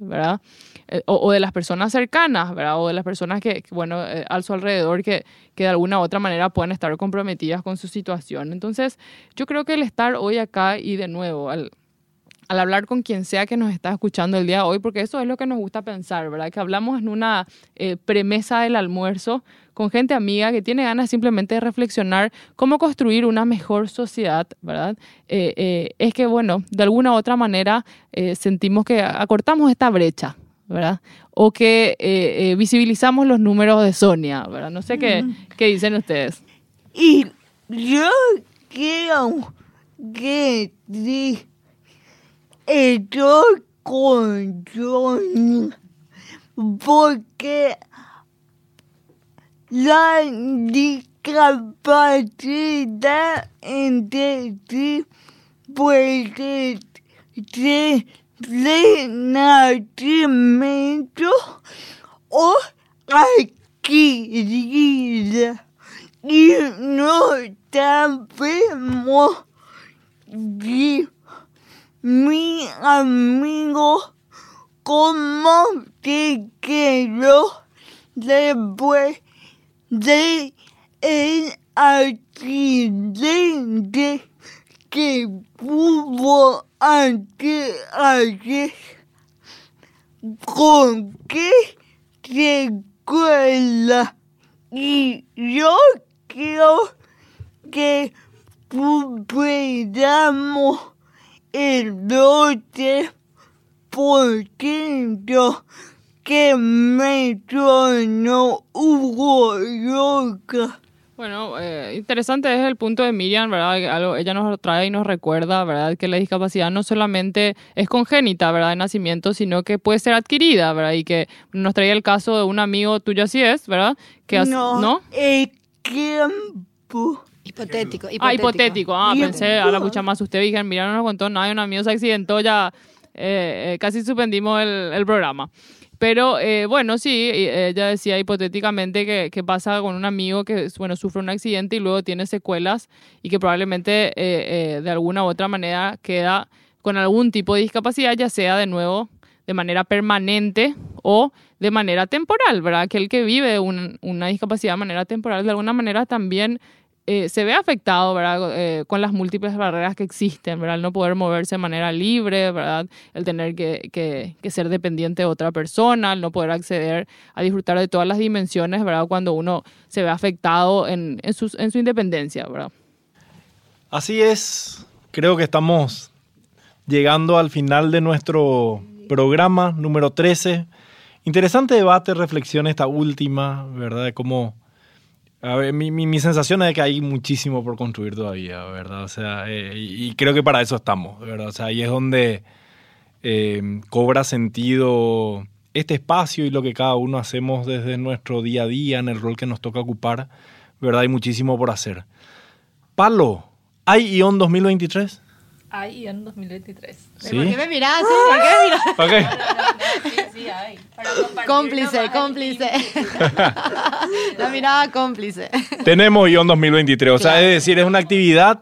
Eh, o, de las personas cercanas. O de las personas que, que, bueno, eh, a su alrededor que, que de alguna u otra manera puedan estar comprometidas con su situación. Entonces, yo creo que el estar hoy acá y de nuevo, al, al hablar con quien sea que nos está escuchando el día de hoy, porque eso es lo que nos gusta pensar, ¿verdad? Que hablamos en una eh, premesa del almuerzo con gente amiga que tiene ganas simplemente de reflexionar cómo construir una mejor sociedad, ¿verdad? Eh, eh, es que, bueno, de alguna u otra manera eh, sentimos que acortamos esta brecha, ¿verdad? O que visibilizamos los números de Sonia, ¿verdad? No sé qué, qué dicen ustedes. Y yo quiero que sí, estoy con Sonia, porque la discapacidad entre sí puede ser de nacimiento o adquirida y no sabemos si mi amigo cómo te quedó después de el accidente que hubo anteayer. ¿Con qué secuela? Y yo creo que superamos el 12% que me sonó Hugo Roca. Bueno, eh, interesante es el punto de Miriam, ¿verdad? Algo, ella nos trae y nos recuerda, ¿verdad? Que la discapacidad no solamente es congénita, ¿verdad? De nacimiento, sino que puede ser adquirida, ¿verdad? Y que nos traía el caso de un amigo tuyo, así es, ¿verdad? Que has- no, ¿no? el tiempo. Hipotético, hipotético. Ah, hipotético. Ah, pensé, a la mucha más usted, dije, mira, no nos contó nada, un amigo se accidentó, ya eh, eh, casi suspendimos el, el programa. Pero eh, bueno, sí, y ella decía hipotéticamente que, que pasa con un amigo que bueno, sufre un accidente y luego tiene secuelas y que probablemente eh, eh, de alguna u otra manera queda con algún tipo de discapacidad, ya sea de nuevo de manera permanente o de manera temporal, ¿verdad? Aquel que vive un- una discapacidad de manera temporal de alguna manera también eh, se ve afectado, ¿verdad? Eh, con las múltiples barreras que existen, ¿verdad? El no poder moverse de manera libre, ¿verdad? El tener que, ser dependiente de otra persona, el no poder acceder a disfrutar de todas las dimensiones, ¿verdad? Cuando uno se ve afectado en su independencia, ¿verdad? Así es, creo que estamos llegando al final de nuestro programa número 13. Interesante debate, reflexión esta última, ¿verdad? De cómo... A ver, mi, mi, mi sensación es que hay muchísimo por construir todavía, ¿verdad? O sea, eh, y creo que para eso estamos, ¿verdad? O sea, ahí es donde eh, cobra sentido este espacio y lo que cada uno hacemos desde nuestro día a día, en el rol que nos toca ocupar, ¿verdad? Hay muchísimo por hacer. Palo, ¿hay ION 2023? Hay en 2023. ¿Sí? ¿Por qué me mirás así? ¿Por qué me mirás? Ok. Sí, sí, hay. Para compartir Cómplice, cómplice. La mirada cómplice. Tenemos ION 2023, o sea, Claro. es decir, es una actividad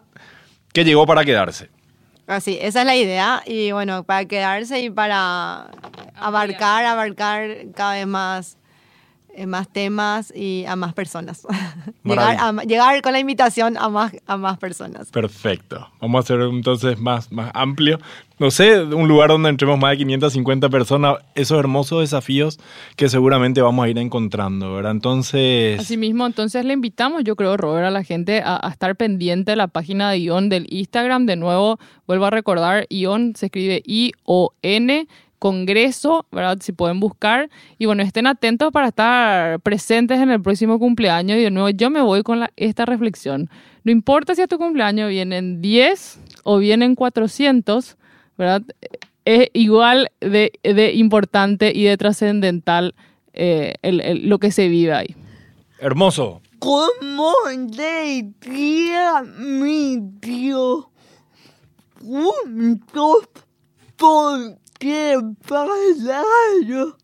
que llegó para quedarse. Así, esa es la idea. Y bueno, para quedarse y para abarcar, abarcar cada vez más, más temas y a más personas. llegar, a llegar con la invitación a más, a más personas. Perfecto. Vamos a hacer entonces más, más amplio. No sé, un lugar donde entremos más de 550 personas, esos hermosos desafíos que seguramente vamos a ir encontrando, ¿verdad? Entonces, Asimismo, entonces le invitamos, yo creo, Robert, a la gente a, a estar pendiente de la página de ION del Instagram. De nuevo, vuelvo a recordar, ION se escribe I-O-N, Congreso, ¿verdad? Si pueden buscar. Y bueno, estén atentos para estar presentes en el próximo cumpleaños. Y de nuevo, yo me voy con la- esta reflexión. No importa si a tu cumpleaños vienen 10 o vienen 400, ¿verdad? Es igual de, de importante y de trascendental eh, el- el- lo que se vive ahí. hermoso. ¿Cómo decía mi tío? Juntos pararon.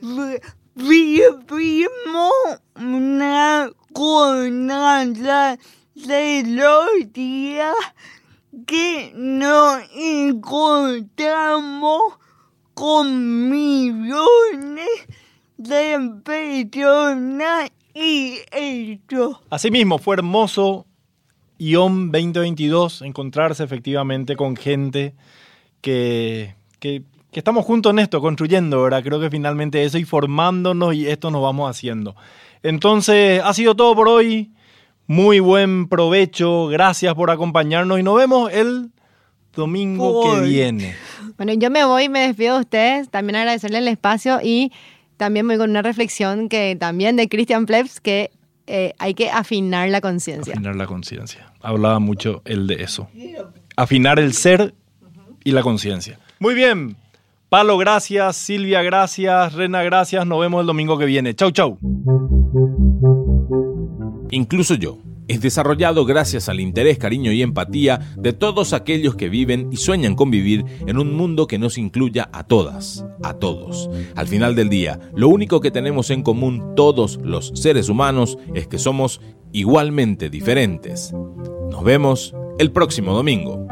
Vi- Vivimos una jornada de los días que nos encontramos con millones de personas y hechos. Asimismo, fue hermoso ION 2022 encontrarse efectivamente con gente que, que, que estamos juntos en esto, construyendo, ¿verdad? Creo que finalmente eso y formándonos y esto nos vamos haciendo. Entonces, ha sido todo por hoy. Muy buen provecho, gracias por acompañarnos y nos vemos el domingo que viene. Bueno, yo me voy y me despido de ustedes. También agradecerle el espacio y también voy con una reflexión que también de Christian Plebs que eh, hay que afinar la conciencia. Afinar la conciencia. Hablaba mucho él de eso. Afinar el ser y la conciencia. Muy bien. Palo, gracias. Silvia, gracias. Rena, gracias. Nos vemos el domingo que viene. Chau, chau. Incluso yo. Es desarrollado gracias al interés, cariño y empatía de todos aquellos que viven y sueñan con vivir en un mundo que nos incluya a todas, a todos. Al final del día, lo único que tenemos en común todos los seres humanos es que somos igualmente diferentes. Nos vemos el próximo domingo.